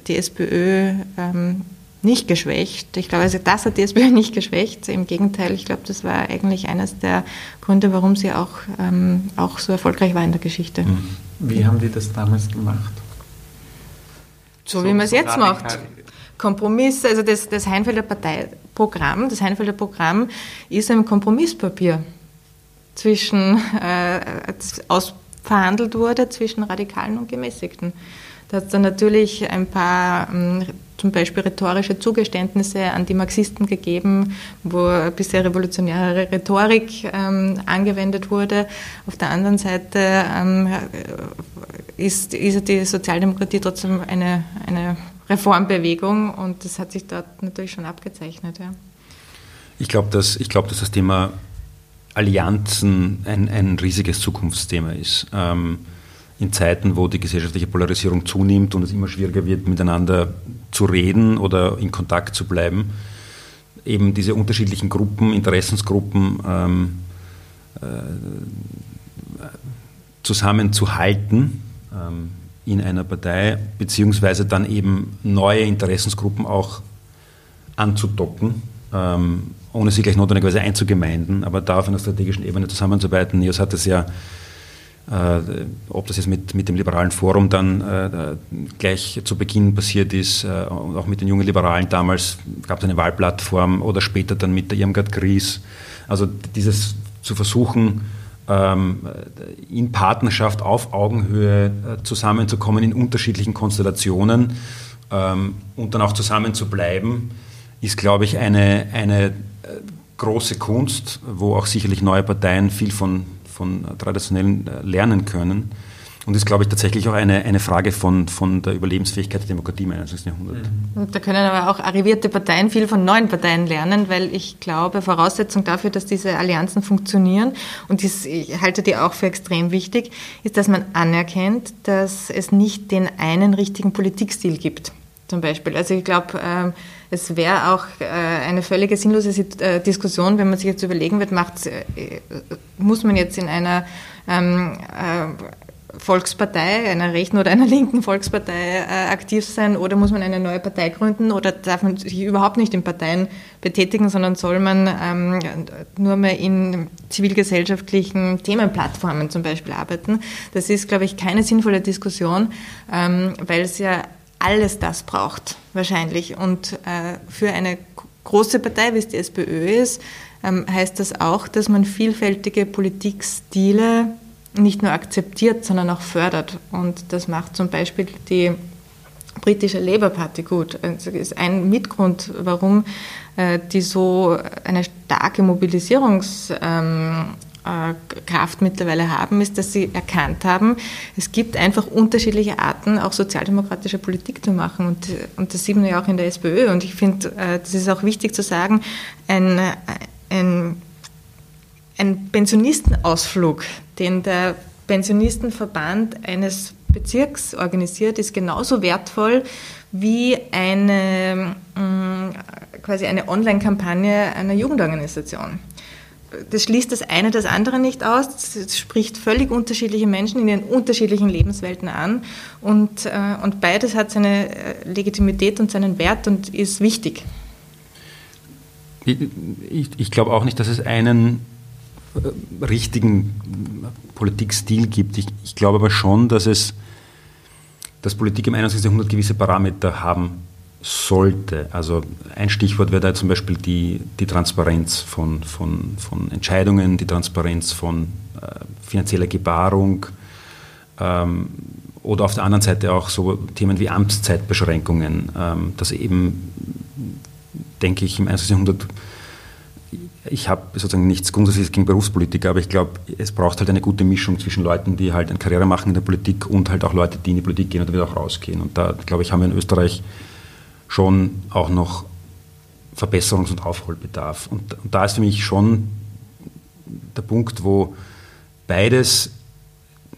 die SPÖ ähm, nicht geschwächt. Ich glaube, also das hat die SPÖ nicht geschwächt. Im Gegenteil, ich glaube, das war eigentlich eines der Gründe, warum sie auch, ähm, auch so erfolgreich war in der Geschichte. Mhm. Wie haben die das damals gemacht? So, so wie man es jetzt macht. Kompromiss, also das, das Heinfelder Parteiprogramm, das Heinfelder Programm ist ein Kompromisspapier zwischen, äh, ausverhandelt wurde zwischen Radikalen und Gemäßigten. Da hat es dann natürlich ein paar ähm, zum Beispiel rhetorische Zugeständnisse an die Marxisten gegeben, wo bisher revolutionäre Rhetorik ähm, angewendet wurde. Auf der anderen Seite ähm, ist, ist die Sozialdemokratie trotzdem eine, eine Reformbewegung und das hat sich dort natürlich schon abgezeichnet. Ja. Ich glaube, dass, glaub, dass das Thema Allianzen ein, ein riesiges Zukunftsthema ist. Ähm, in Zeiten, wo die gesellschaftliche Polarisierung zunimmt und es immer schwieriger wird, miteinander zu reden oder in Kontakt zu bleiben, eben diese unterschiedlichen Gruppen, Interessensgruppen ähm, äh, zusammenzuhalten. Ähm, in einer Partei, beziehungsweise dann eben neue Interessensgruppen auch anzudocken, ähm, ohne sie gleich notwendigerweise einzugemeinden, aber da auf einer strategischen Ebene zusammenzuarbeiten. NEOS hat es ja äh, ob das jetzt mit, mit dem liberalen Forum dann äh, gleich zu Beginn passiert ist, äh, auch mit den jungen Liberalen damals gab es eine Wahlplattform oder später dann mit der Irmgard Gries. Also dieses zu versuchen, in Partnerschaft auf Augenhöhe äh, zusammenzukommen in unterschiedlichen Konstellationen ähm, und dann auch zusammen zu bleiben, ist, glaube ich, eine, eine äh, große Kunst, wo auch sicherlich neue Parteien viel von, von traditionellen äh, lernen können. Und ist, glaube ich, tatsächlich auch eine, eine Frage von, von der Überlebensfähigkeit der Demokratie im 21. Jahrhundert. Mhm. Da können aber auch arrivierte Parteien viel von neuen Parteien lernen, weil ich glaube, Voraussetzung dafür, dass diese Allianzen funktionieren, und dies, ich halte die auch für extrem wichtig, ist, dass man anerkennt, dass es nicht den einen richtigen Politikstil gibt. Zum Beispiel. Also ich glaube, ähm, es wäre auch äh, eine völlige sinnlose äh, Diskussion, wenn man sich jetzt überlegen wird, macht, äh, muss man jetzt in einer ähm, Volkspartei, einer rechten oder einer linken Volkspartei aktiv sein oder muss man eine neue Partei gründen oder darf man sich überhaupt nicht in Parteien betätigen, sondern soll man ähm, nur mehr in zivilgesellschaftlichen Themenplattformen zum Beispiel arbeiten. Das ist, glaube ich, keine sinnvolle Diskussion, weil es ja alles das braucht, wahrscheinlich. Und äh, für eine große Partei, wie es die SPÖ ist, ähm, heißt das auch, dass man vielfältige Politikstile nicht nur akzeptiert, sondern auch fördert. Und das macht zum Beispiel die britische Labour Party gut. Also das ist ein Mitgrund, warum äh, die so eine starke Mobilisierungs- ähm, äh, mittlerweile haben, ist, dass sie erkannt haben, es gibt einfach unterschiedliche Arten, auch sozialdemokratische Politik zu machen. Und, und das sieht man ja auch in der SPÖ. Und ich finde, äh, das ist auch wichtig zu sagen, ein, ein, ein Pensionistenausflug, den der Pensionistenverband eines Bezirks organisiert, ist genauso wertvoll wie eine, mm, quasi eine Online-Kampagne einer Jugendorganisation das schließt das eine das andere nicht aus. Es spricht völlig unterschiedliche Menschen in ihren unterschiedlichen Lebenswelten an. Und, äh, und beides hat seine äh, Legitimität und seinen Wert und ist wichtig. Ich, ich, ich glaube auch nicht, dass es einen äh, richtigen Politikstil gibt. Ich, ich glaube aber schon, dass es dass Politik im 21. Jahrhundert gewisse Parameter haben sollte. Also ein Stichwort wäre da zum Beispiel die, die Transparenz von, von, von Entscheidungen, die Transparenz von äh, finanzieller Gebarung ähm, oder auf der anderen Seite auch so Themen wie Amtszeitbeschränkungen, ähm, dass eben, denke ich, im 21. Jahrhundert ich habe sozusagen nichts Grundsätzliches gegen Berufspolitiker, aber ich glaube, es braucht halt eine gute Mischung zwischen Leuten, die halt eine Karriere machen in der Politik und halt auch Leute, die in die Politik gehen und wieder auch rausgehen. Und da, glaube ich, haben wir in Österreich schon auch noch Verbesserungs- und Aufholbedarf. Und, und, da ist für mich schon der Punkt, wo beides,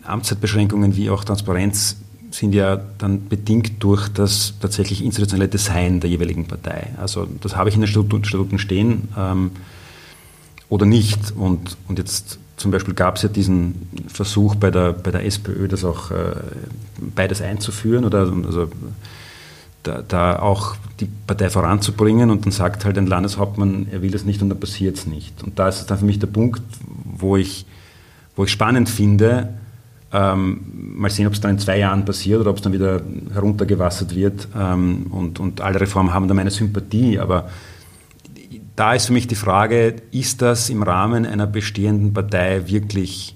Amtszeitbeschränkungen wie auch Transparenz, sind ja dann bedingt durch das tatsächlich institutionelle Design der jeweiligen Partei. Also das habe ich in den Statuten stehen ähm, oder nicht. Und, und jetzt zum Beispiel gab es ja diesen Versuch bei der, bei der SPÖ, das auch äh, beides einzuführen oder also da, da, auch die Partei voranzubringen und dann sagt halt ein Landeshauptmann, er will das nicht und dann passiert es nicht. Und da ist dann für mich der Punkt, wo ich, wo ich spannend finde, ähm, mal sehen, ob es dann in zwei Jahren passiert oder ob es dann wieder heruntergewassert wird ähm, und, und alle Reformen haben da meine Sympathie, aber da ist für mich die Frage, ist das im Rahmen einer bestehenden Partei wirklich,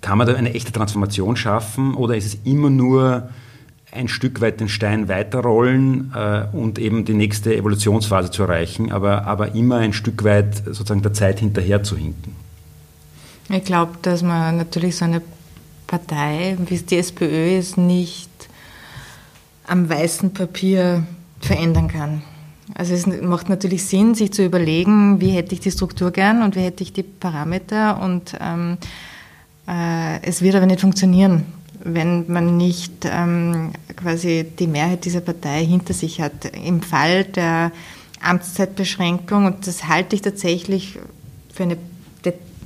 kann man da eine echte Transformation schaffen oder ist es immer nur ein Stück weit den Stein weiterrollen äh, und eben die nächste Evolutionsphase zu erreichen, aber, aber immer ein Stück weit sozusagen der Zeit hinterher zu hinken. Ich glaube, dass man natürlich so eine Partei, wie es die SPÖ ist, nicht am weißen Papier verändern kann. Also es macht natürlich Sinn, sich zu überlegen, wie hätte ich die Struktur gern und wie hätte ich die Parameter und ähm, äh, es wird aber nicht funktionieren wenn man nicht ähm, quasi die Mehrheit dieser Partei hinter sich hat. Im Fall der Amtszeitbeschränkung, und das halte ich tatsächlich für eine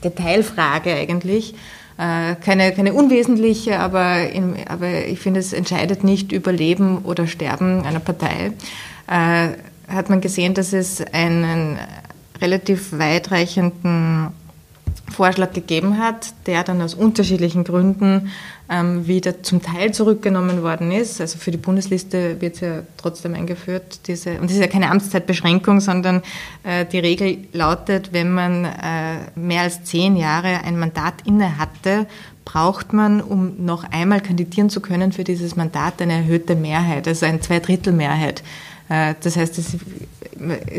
Detailfrage eigentlich, äh, keine, keine unwesentliche, aber, in, aber ich finde, es entscheidet nicht über Leben oder Sterben einer Partei, äh, hat man gesehen, dass es einen relativ weitreichenden Vorschlag gegeben hat, der dann aus unterschiedlichen Gründen ähm, wieder zum Teil zurückgenommen worden ist. Also für die Bundesliste wird es ja trotzdem eingeführt. Diese, und das ist ja keine Amtszeitbeschränkung, sondern äh, die Regel lautet, wenn man äh, mehr als zehn Jahre ein Mandat inne hatte, braucht man, um noch einmal kandidieren zu können für dieses Mandat, eine erhöhte Mehrheit, also eine Zweidrittelmehrheit. Äh, das heißt, es,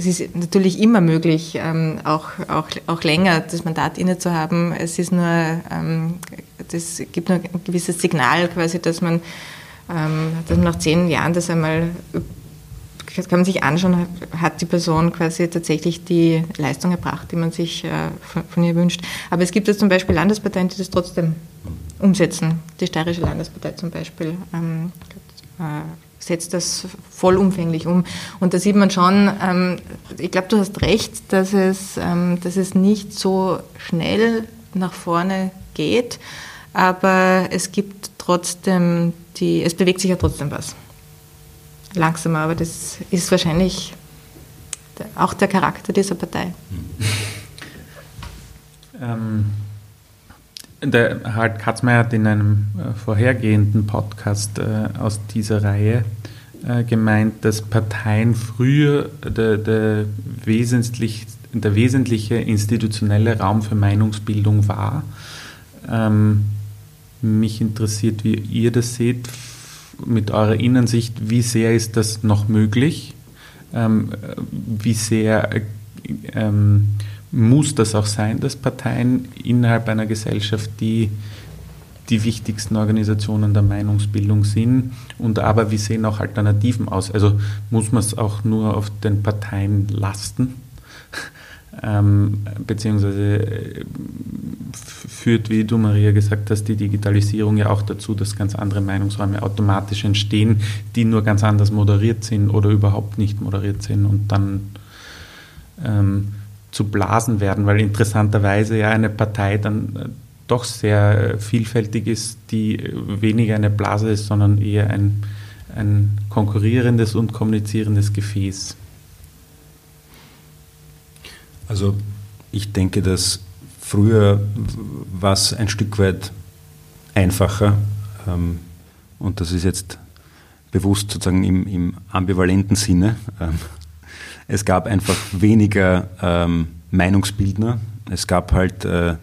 ist natürlich immer möglich, ähm, auch, auch, auch länger das Mandat inne zu haben. Es ist nur, ähm, das gibt nur ein gewisses Signal quasi, dass man, ähm, dass man nach zehn Jahren das einmal kann man sich anschauen, hat die Person quasi tatsächlich die Leistung erbracht, die man sich äh, von, ihr wünscht. Aber es gibt jetzt zum Beispiel Landesparteien, die das trotzdem umsetzen. Die Steirische Landespartei zum Beispiel äh, setzt das vollumfänglich um. Und da sieht man schon, ähm, ich glaube, du hast recht, dass es, ähm, dass es nicht so schnell nach vorne geht, aber es gibt trotzdem die, es bewegt sich ja trotzdem was. Langsamer, aber das ist wahrscheinlich auch der Charakter dieser Partei. Ähm, der Harald Katzmeier hat in einem äh, vorhergehenden Podcast äh, aus dieser Reihe äh, gemeint, dass Parteien früher der, der, wesentlich, der wesentliche institutionelle Raum für Meinungsbildung war. Ähm, mich interessiert, wie ihr das seht, mit eurer Innensicht, wie sehr ist das noch möglich? Ähm, wie sehr ähm, muss das auch sein, dass Parteien innerhalb einer Gesellschaft die die wichtigsten Organisationen der Meinungsbildung sind und aber wie sehen auch Alternativen aus? Also muss man es auch nur auf den Parteien lasten? ähm, beziehungsweise äh, führt, wie du Maria gesagt hast, die Digitalisierung ja auch dazu, dass ganz andere Meinungsräume automatisch entstehen, die nur ganz anders moderiert sind oder überhaupt nicht moderiert sind und dann ähm, zu Blasen werden, weil interessanterweise ja eine Partei dann äh, doch sehr äh, vielfältig ist, die äh, weniger eine Blase ist, sondern eher ein, ein konkurrierendes und kommunizierendes Gefäß. Also ich denke, dass früher war es ein Stück weit einfacher ähm, und das ist jetzt bewusst sozusagen im, im ambivalenten Sinne. Ähm, es gab einfach weniger ähm, Meinungsbildner. Es gab halt äh,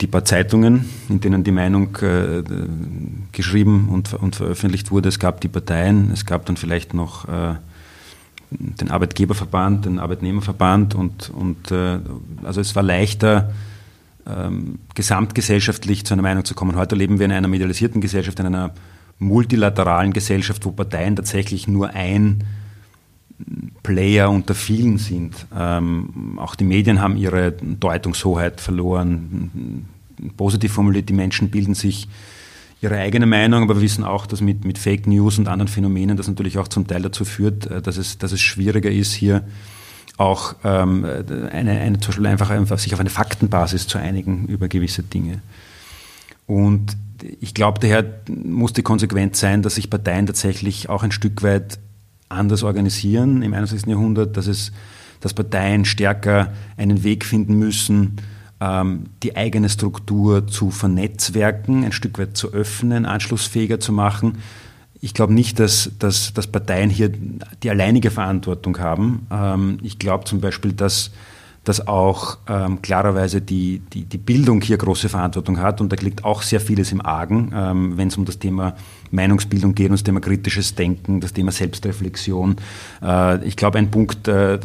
die paar Zeitungen, in denen die Meinung äh, geschrieben und, und, veröffentlicht wurde. Es gab die Parteien, es gab dann vielleicht noch äh, den Arbeitgeberverband, den Arbeitnehmerverband und, und äh, also es war leichter, ähm, gesamtgesellschaftlich zu einer Meinung zu kommen. Heute leben wir in einer medialisierten Gesellschaft, in einer multilateralen Gesellschaft, wo Parteien tatsächlich nur ein Player unter vielen sind. Ähm, auch die Medien haben ihre Deutungshoheit verloren. Positiv formuliert, die Menschen bilden sich ihre eigene Meinung, aber wir wissen auch, dass mit, mit Fake News und anderen Phänomenen das natürlich auch zum Teil dazu führt, äh, dass es, dass es schwieriger ist, hier auch ähm, eine, eine, zum Beispiel einfach, einfach sich auf eine Faktenbasis zu einigen über gewisse Dinge. Und ich glaube, daher muss die Konsequenz sein, dass sich Parteien tatsächlich auch ein Stück weit anders organisieren im 21. Jahrhundert, dass es, dass Parteien stärker einen Weg finden müssen, ähm, die eigene Struktur zu vernetzwerken, ein Stück weit zu öffnen, anschlussfähiger zu machen. Ich glaube nicht, dass, dass, dass Parteien hier die alleinige Verantwortung haben. Ähm, ich glaube zum Beispiel, dass dass auch ähm, klarerweise die, die, die Bildung hier große Verantwortung hat und da liegt auch sehr vieles im Argen, ähm, wenn es um das Thema Meinungsbildung geht, um das Thema kritisches Denken, das Thema Selbstreflexion. Äh, ich glaube, ein Punkt, äh,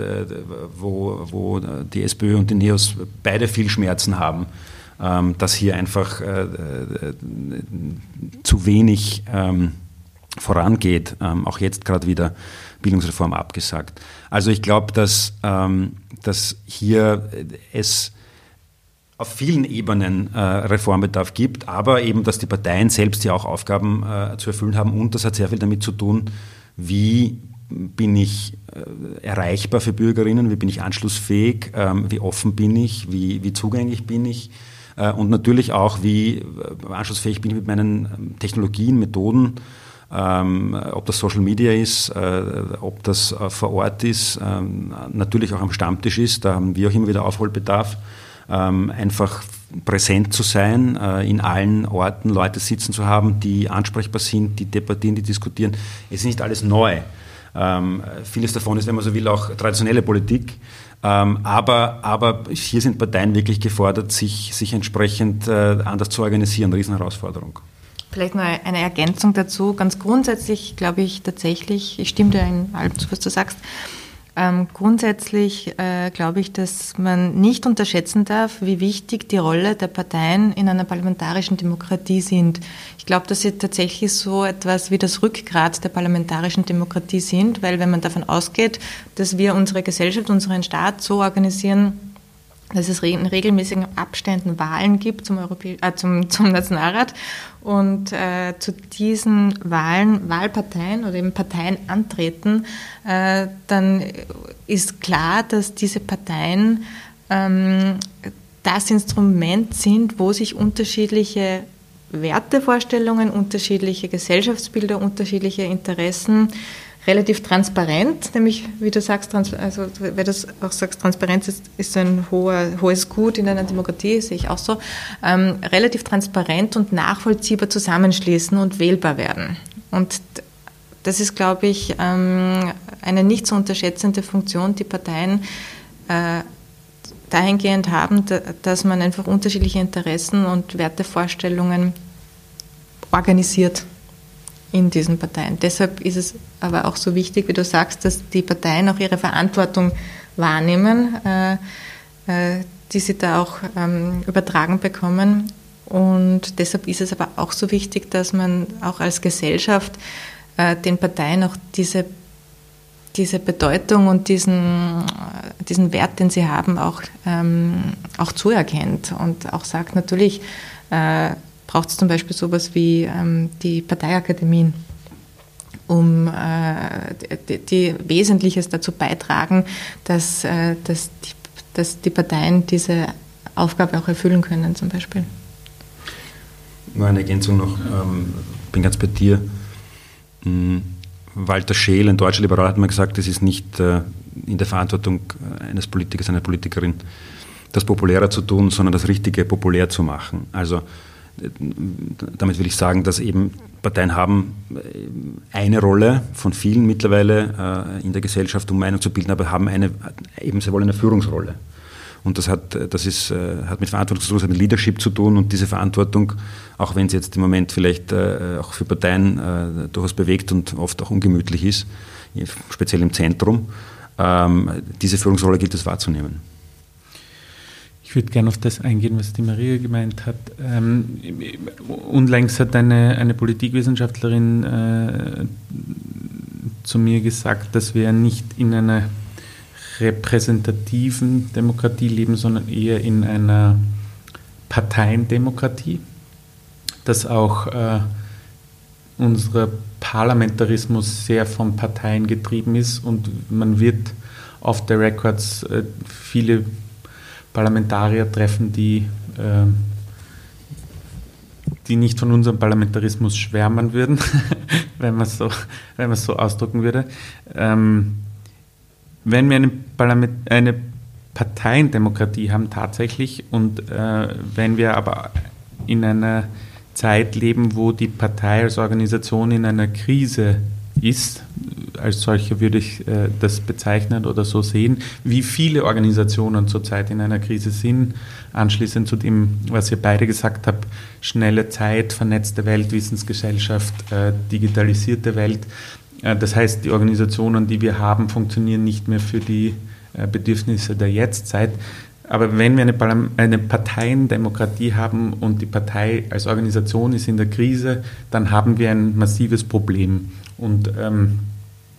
wo, wo die SPÖ und die NEOS beide viel Schmerzen haben, ähm, dass hier einfach äh, zu wenig ähm, vorangeht, ähm, auch jetzt gerade wieder Bildungsreform abgesagt. Also ich glaube, dass, ähm, dass hier es auf vielen Ebenen äh, Reformbedarf gibt, aber eben, dass die Parteien selbst ja auch Aufgaben äh, zu erfüllen haben und das hat sehr viel damit zu tun, wie bin ich äh, erreichbar für Bürgerinnen, wie bin ich anschlussfähig, ähm, wie offen bin ich, wie, wie zugänglich bin ich äh, und natürlich auch, wie äh, anschlussfähig bin ich mit meinen ähm, Technologien, Methoden, ähm, ob das Social Media ist, äh, ob das äh, vor Ort ist, ähm, natürlich auch am Stammtisch ist, da haben wir auch immer wieder Aufholbedarf. ähm, einfach präsent zu sein, äh, in allen Orten Leute sitzen zu haben, die ansprechbar sind, die debattieren, die diskutieren. Es ist nicht alles neu. Ähm, vieles davon ist, wenn man so will, auch traditionelle Politik. Ähm, aber, aber hier sind Parteien wirklich gefordert, sich, sich entsprechend äh, anders zu organisieren. Riesenherausforderung. Vielleicht noch eine Ergänzung dazu. Ganz grundsätzlich glaube ich tatsächlich, ich stimme dir in allem zu, was du sagst, ähm, grundsätzlich äh, glaube ich, dass man nicht unterschätzen darf, wie wichtig die Rolle der Parteien in einer parlamentarischen Demokratie sind. Ich glaube, dass sie tatsächlich so etwas wie das Rückgrat der parlamentarischen Demokratie sind, weil wenn man davon ausgeht, dass wir unsere Gesellschaft, unseren Staat so organisieren, dass es in regelmäßigen Abständen Wahlen gibt zum, Europä äh, zum, zum Nationalrat. Und äh, zu diesen Wahlen Wahlparteien oder eben Parteien antreten, äh, dann ist klar, dass diese Parteien ähm, das Instrument sind, wo sich unterschiedliche Wertevorstellungen, unterschiedliche Gesellschaftsbilder, unterschiedliche Interessen relativ transparent, nämlich wie du sagst, also wer das auch sagst, Transparenz ist, ist ein hoher, hohes Gut in einer Demokratie, sehe ich auch so, ähm, relativ transparent und nachvollziehbar zusammenschließen und wählbar werden. Und das ist, glaube ich, ähm, eine nicht zu unterschätzende Funktion, die Parteien äh, dahingehend haben, dass man einfach unterschiedliche Interessen und Wertevorstellungen organisiert in diesen Parteien. Deshalb ist es aber auch so wichtig, wie du sagst, dass die Parteien auch ihre Verantwortung wahrnehmen, äh, äh, die sie da auch ähm, übertragen bekommen. Und deshalb ist es aber auch so wichtig, dass man auch als Gesellschaft äh, den Parteien auch diese, diese Bedeutung und diesen, diesen Wert, den sie haben, auch, ähm, auch zuerkennt und auch sagt, natürlich, braucht es zum Beispiel sowas wie ähm, die Parteiakademien, um äh, die, die, Wesentliches dazu beitragen, dass, äh, dass, die, dass die Parteien diese Aufgabe auch erfüllen können zum Beispiel. Nur eine Ergänzung noch, ähm, bin ganz bei dir. Hm, Walter Scheel, ein deutscher Liberaler, hat mal gesagt, es ist nicht äh, in der Verantwortung eines Politikers, einer Politikerin, das populärer zu tun, sondern das Richtige populär zu machen. Also damit will ich sagen, dass eben Parteien haben äh, eine Rolle von vielen mittlerweile äh, in der Gesellschaft, um Meinung zu bilden, aber haben eine, eben sehr wohl eine Führungsrolle. Und das hat, das ist, äh, hat mit Verantwortung zu tun, mit Leadership zu tun und diese Verantwortung, auch wenn sie jetzt im Moment vielleicht auch für Parteien durchaus bewegt und oft auch ungemütlich ist, speziell im Zentrum, ähm, diese Führungsrolle gilt es wahrzunehmen. Ich würde gerne auf das eingehen, was die Maria gemeint hat. Ähm, unlängst hat eine, eine Politikwissenschaftlerin äh, zu mir gesagt, dass wir nicht in einer repräsentativen Demokratie leben, sondern eher in einer Parteiendemokratie, dass auch äh, unser Parlamentarismus sehr von Parteien getrieben ist und man wird auf der Records äh, viele Parlamentarier treffen, die, äh, die nicht von unserem Parlamentarismus schwärmen würden, wenn man es so, so ausdrücken würde. Ähm, wenn wir eine, Parlament, eine Parteiendemokratie haben tatsächlich und äh, wenn wir aber in einer Zeit leben, wo die Partei als Organisation in einer Krise ist, als solche würde ich äh, das bezeichnen oder so sehen, wie viele Organisationen zurzeit in einer Krise sind. Anschließend zu dem, was ihr beide gesagt habt, schnelle Zeit, vernetzte Welt, Wissensgesellschaft, äh, digitalisierte Welt. Äh, das heißt, die Organisationen, die wir haben, funktionieren nicht mehr für die äh, Bedürfnisse der Jetztzeit. Aber wenn wir eine, eine Parteiendemokratie haben und die Partei als Organisation ist in der Krise, dann haben wir ein massives Problem. Und ähm,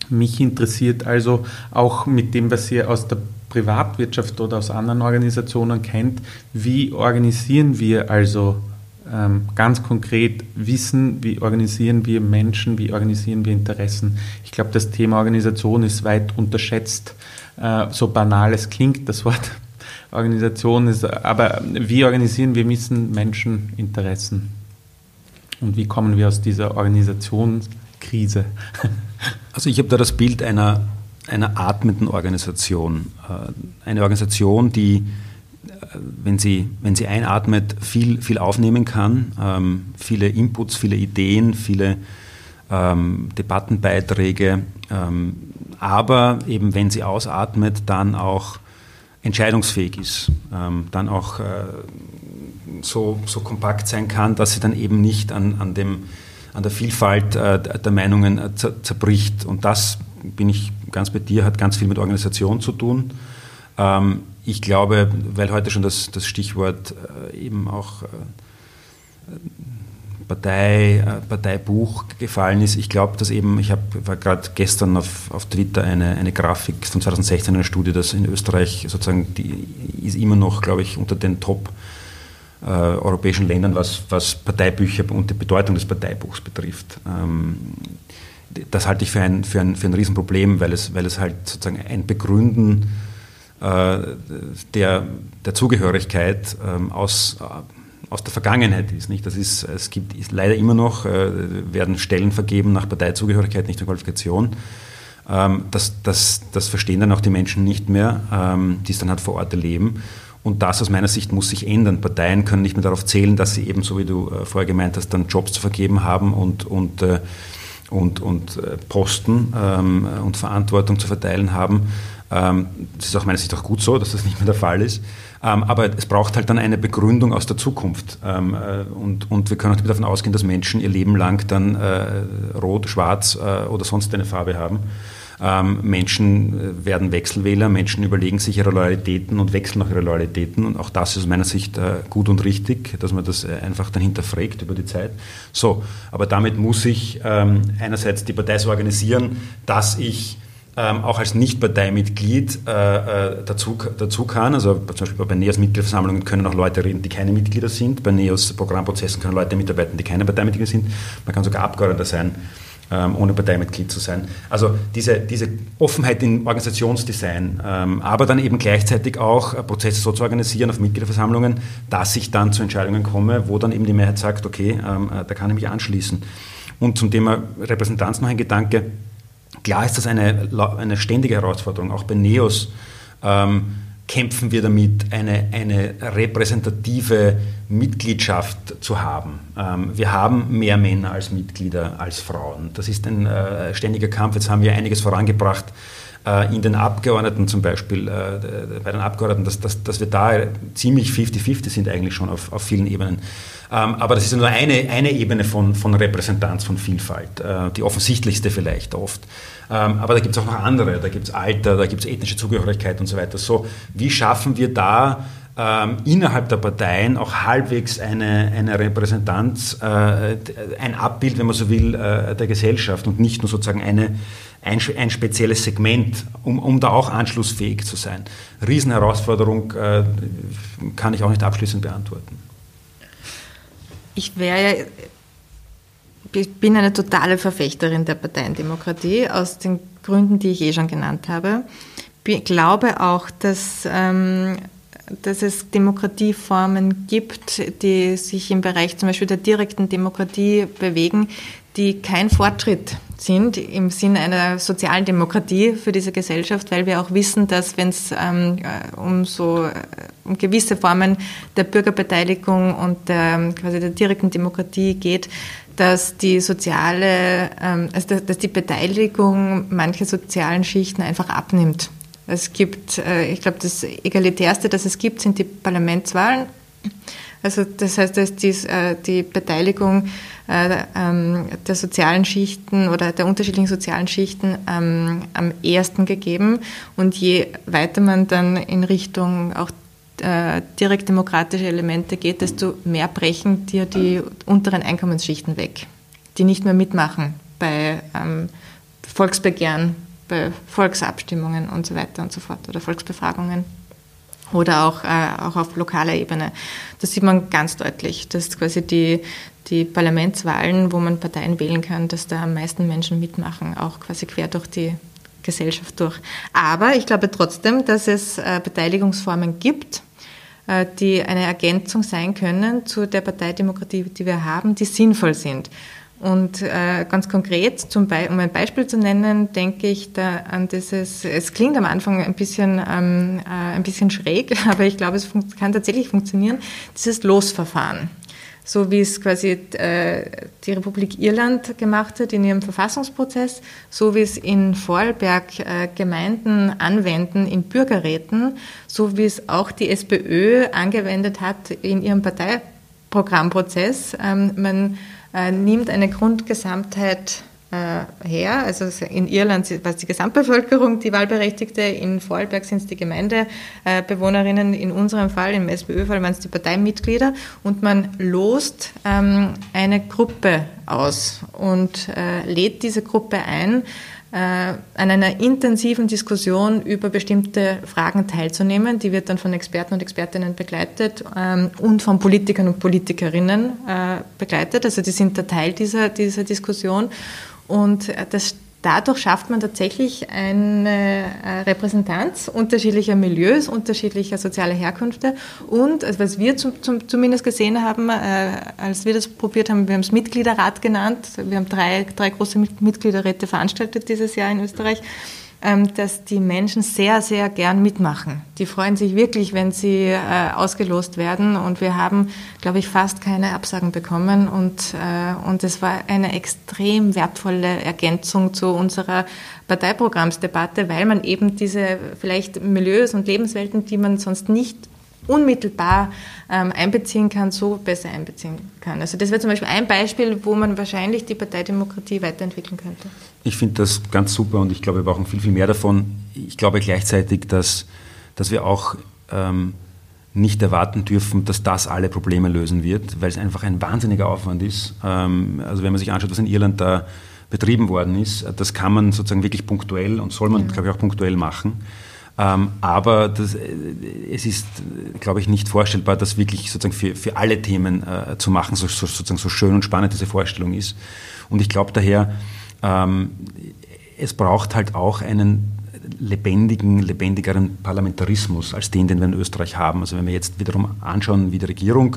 mich interessiert also auch mit dem, was ihr aus der Privatwirtschaft oder aus anderen Organisationen kennt, wie organisieren wir also ähm, ganz konkret Wissen, wie organisieren wir Menschen, wie organisieren wir Interessen. Ich glaube, das Thema Organisation ist weit unterschätzt. Äh, so banal es klingt, das Wort Organisation ist, aber wie organisieren wir Wissen, Menschen, Interessen? Und wie kommen wir aus dieser Organisationskrise? Also ich habe da das Bild einer, einer atmenden Organisation. Äh, eine Organisation, die wenn sie, wenn sie einatmet, viel, viel aufnehmen kann, ähm, viele Inputs, viele Ideen, viele ähm, Debattenbeiträge, ähm, aber eben wenn sie ausatmet, dann auch entscheidungsfähig ist, dann auch äh, so, so kompakt sein kann, dass sie dann eben nicht an, an, dem, an der Vielfalt äh, der Meinungen äh, zerbricht. Und das, bin ich ganz bei dir, hat ganz viel mit Organisation zu tun. Ähm, ich glaube, weil heute schon das, das Stichwort äh, eben auch Partei, Parteibuch gefallen ist. Ich glaube, dass eben, ich habe war gerade gestern auf, auf Twitter eine, eine Grafik von 2016 einer Studie, dass in Österreich sozusagen die ist immer noch, glaube ich, unter den Top äh, europäischen Ländern, was, was Parteibücher und die Bedeutung des Parteibuchs betrifft. Ähm, das halte ich für ein, für ein, für ein Riesenproblem, weil es, weil es halt sozusagen ein Begründen äh, der, der Zugehörigkeit ähm, aus aus der Vergangenheit ist. Nicht? Das ist, es gibt ist leider immer noch, äh, werden Stellen vergeben nach Parteizugehörigkeit, nicht nach Qualifikation. Ähm, das, das, das verstehen dann auch die Menschen nicht mehr, ähm, die es dann halt vor Ort erleben. Und das aus meiner Sicht muss sich ändern. Parteien können nicht mehr darauf zählen, dass sie eben, so wie du äh, vorher gemeint hast, dann Jobs zu vergeben haben und, und, äh, und, und äh, Posten ähm, und Verantwortung zu verteilen haben. Ähm, das ist aus meiner Sicht auch gut so, dass das nicht mehr der Fall ist. Ähm, aber es braucht halt dann eine Begründung aus der Zukunft. Und, wir können auch davon ausgehen, dass Menschen ihr Leben lang dann rot, schwarz oder sonst eine Farbe haben. Ähm, Menschen werden Wechselwähler, Menschen überlegen sich ihre Loyalitäten und wechseln auch ihre Loyalitäten. Und auch das ist aus meiner Sicht gut und richtig, dass man das einfach dann hinterfragt über die Zeit. So, aber damit muss ich einerseits die Partei so organisieren, dass ich ähm, auch als Nicht-Parteimitglied äh, äh, dazu, dazu kann. Also zum Beispiel bei NEOS Mitgliederversammlungen können auch Leute reden, die keine Mitglieder sind. Bei NEOS Programmprozessen können Leute mitarbeiten, die keine Parteimitglieder sind. Man kann sogar Abgeordneter sein, ähm, ohne Parteimitglied zu sein. Also diese, diese Offenheit im Organisationsdesign, ähm, aber dann eben gleichzeitig auch äh, Prozesse so zu organisieren auf Mitgliederversammlungen, dass ich dann zu Entscheidungen komme, wo dann eben die Mehrheit sagt, okay, ähm, äh, da kann ich mich anschließen. Und zum Thema Repräsentanz noch ein Gedanke Klar ist das eine, eine ständige Herausforderung. Auch bei NEOS ähm, kämpfen wir damit, eine, eine repräsentative Mitgliedschaft zu haben. Ähm, wir haben mehr Männer als Mitglieder als Frauen. Das ist ein äh, ständiger Kampf. Jetzt haben wir einiges vorangebracht äh, in den Abgeordneten zum Beispiel, äh, bei den Abgeordneten, dass, dass, dass wir da ziemlich 50-50 sind eigentlich schon auf, auf vielen Ebenen. Ähm, aber das ist nur eine, eine Ebene von, von Repräsentanz, von Vielfalt, äh, die offensichtlichste vielleicht oft. Ähm, aber da gibt es auch noch andere, da gibt es Alter, da gibt es ethnische Zugehörigkeit und so weiter. So, wie schaffen wir da ähm, innerhalb der Parteien auch halbwegs eine, eine Repräsentanz, äh, ein Abbild, wenn man so will, äh, der Gesellschaft und nicht nur sozusagen eine, ein, ein spezielles Segment, um, um da auch anschlussfähig zu sein. Riesenherausforderung äh, kann ich auch nicht abschließend beantworten. Ich wäre ja bin eine totale Verfechterin der Parteiendemokratie aus den Gründen, die ich eh schon genannt habe. Ich glaube auch, dass, ähm, dass es Demokratieformen gibt, die sich im Bereich zum Beispiel der direkten Demokratie bewegen, die kein Fortschritt sind im Sinne einer sozialen Demokratie für diese Gesellschaft, weil wir auch wissen, dass wenn es ähm, äh, um so äh, um gewisse Formen der Bürgerbeteiligung und der, quasi der direkten Demokratie geht, dass die soziale, ähm, also dass die Beteiligung mancher sozialen Schichten einfach abnimmt. Es gibt, äh, ich glaube, das egalitärste, das es gibt, sind die Parlamentswahlen. Also das heißt, dass dies, äh, die Beteiligung äh, ähm, der sozialen Schichten oder der unterschiedlichen sozialen Schichten ähm, am ersten gegeben. Und je weiter man dann in Richtung auch äh, direkt demokratische Elemente geht, desto mehr brechen dir die unteren Einkommensschichten weg, die nicht mehr mitmachen bei ähm, Volksbegehren, bei Volksabstimmungen und so weiter und so fort oder Volksbefragungen oder auch, äh, auch auf lokaler Ebene. Das sieht man ganz deutlich, dass quasi die, die Parlamentswahlen, wo man Parteien wählen kann, dass da am meisten Menschen mitmachen, auch quasi quer durch die Gesellschaft durch. Aber ich glaube trotzdem, dass es äh, Beteiligungsformen gibt, die eine Ergänzung sein können zu der Parteidemokratie, die wir haben, die sinnvoll sind. Und äh, ganz konkret, um ein Beispiel zu nennen, denke ich da an dieses, es klingt am Anfang ein bisschen, ähm, äh, ein bisschen schräg, aber ich glaube, es kann tatsächlich funktionieren, dieses Losverfahren. So wie es quasi äh, die Republik Irland gemacht hat in ihrem Verfassungsprozess, so wie es in Vorarlberg äh, Gemeinden anwenden in Bürgerräten, so wie es auch die SPÖ angewendet hat in ihrem Parteiprogrammprozess. Ähm, man äh, nimmt eine Grundgesamtheit her. Also in Irland war es die Gesamtbevölkerung, die Wahlberechtigte, in Vorarlberg sind es die Gemeindebewohnerinnen, in unserem Fall, im SPÖ-Fall waren es die Parteimitglieder und man lost ähm, eine Gruppe aus und äh, lädt diese Gruppe ein, äh, an einer intensiven Diskussion über bestimmte Fragen teilzunehmen. Die wird dann von Experten und Expertinnen begleitet ähm, und von Politikern und Politikerinnen äh, begleitet. Also die sind der Teil dieser, dieser Diskussion. Und das dadurch schafft man tatsächlich eine äh, Repräsentanz unterschiedlicher Milieus, unterschiedlicher sozialer Herkünfte. Und also was wir zum, zum, zumindest gesehen haben, äh, als wir das probiert haben, wir haben es Mitgliederrat genannt, wir haben drei, drei große Mitgliederräte veranstaltet dieses Jahr in Österreich dass die Menschen sehr, sehr gern mitmachen. Die freuen sich wirklich, wenn sie äh, ausgelost werden. Und wir haben, glaube ich, fast keine Absagen bekommen. Und, äh, und es war eine extrem wertvolle Ergänzung zu unserer Parteiprogrammsdebatte, weil man eben diese vielleicht Milieus und Lebenswelten, die man sonst nicht unmittelbar ähm, einbeziehen kann, so besser einbeziehen kann. Also das wäre zum Beispiel ein Beispiel, wo man wahrscheinlich die Parteidemokratie weiterentwickeln könnte. Ich finde das ganz super und ich glaube, wir brauchen viel, viel mehr davon. Ich glaube gleichzeitig, dass, dass wir auch ähm, nicht erwarten dürfen, dass das alle Probleme lösen wird, weil es einfach ein wahnsinniger Aufwand ist. Ähm, also wenn man sich anschaut, was in Irland da betrieben worden ist, das kann man sozusagen wirklich punktuell und soll man, ja. glaube ich, auch punktuell machen. Ähm, aber das, äh, es ist, glaube ich, nicht vorstellbar, das wirklich sozusagen für, für alle Themen äh, zu machen, so, so, sozusagen so schön und spannend diese Vorstellung ist. Und ich glaube daher, ähm, es braucht halt auch einen lebendigen, lebendigeren Parlamentarismus als den, den wir in Österreich haben. Also wenn wir jetzt wiederum anschauen, wie die Regierung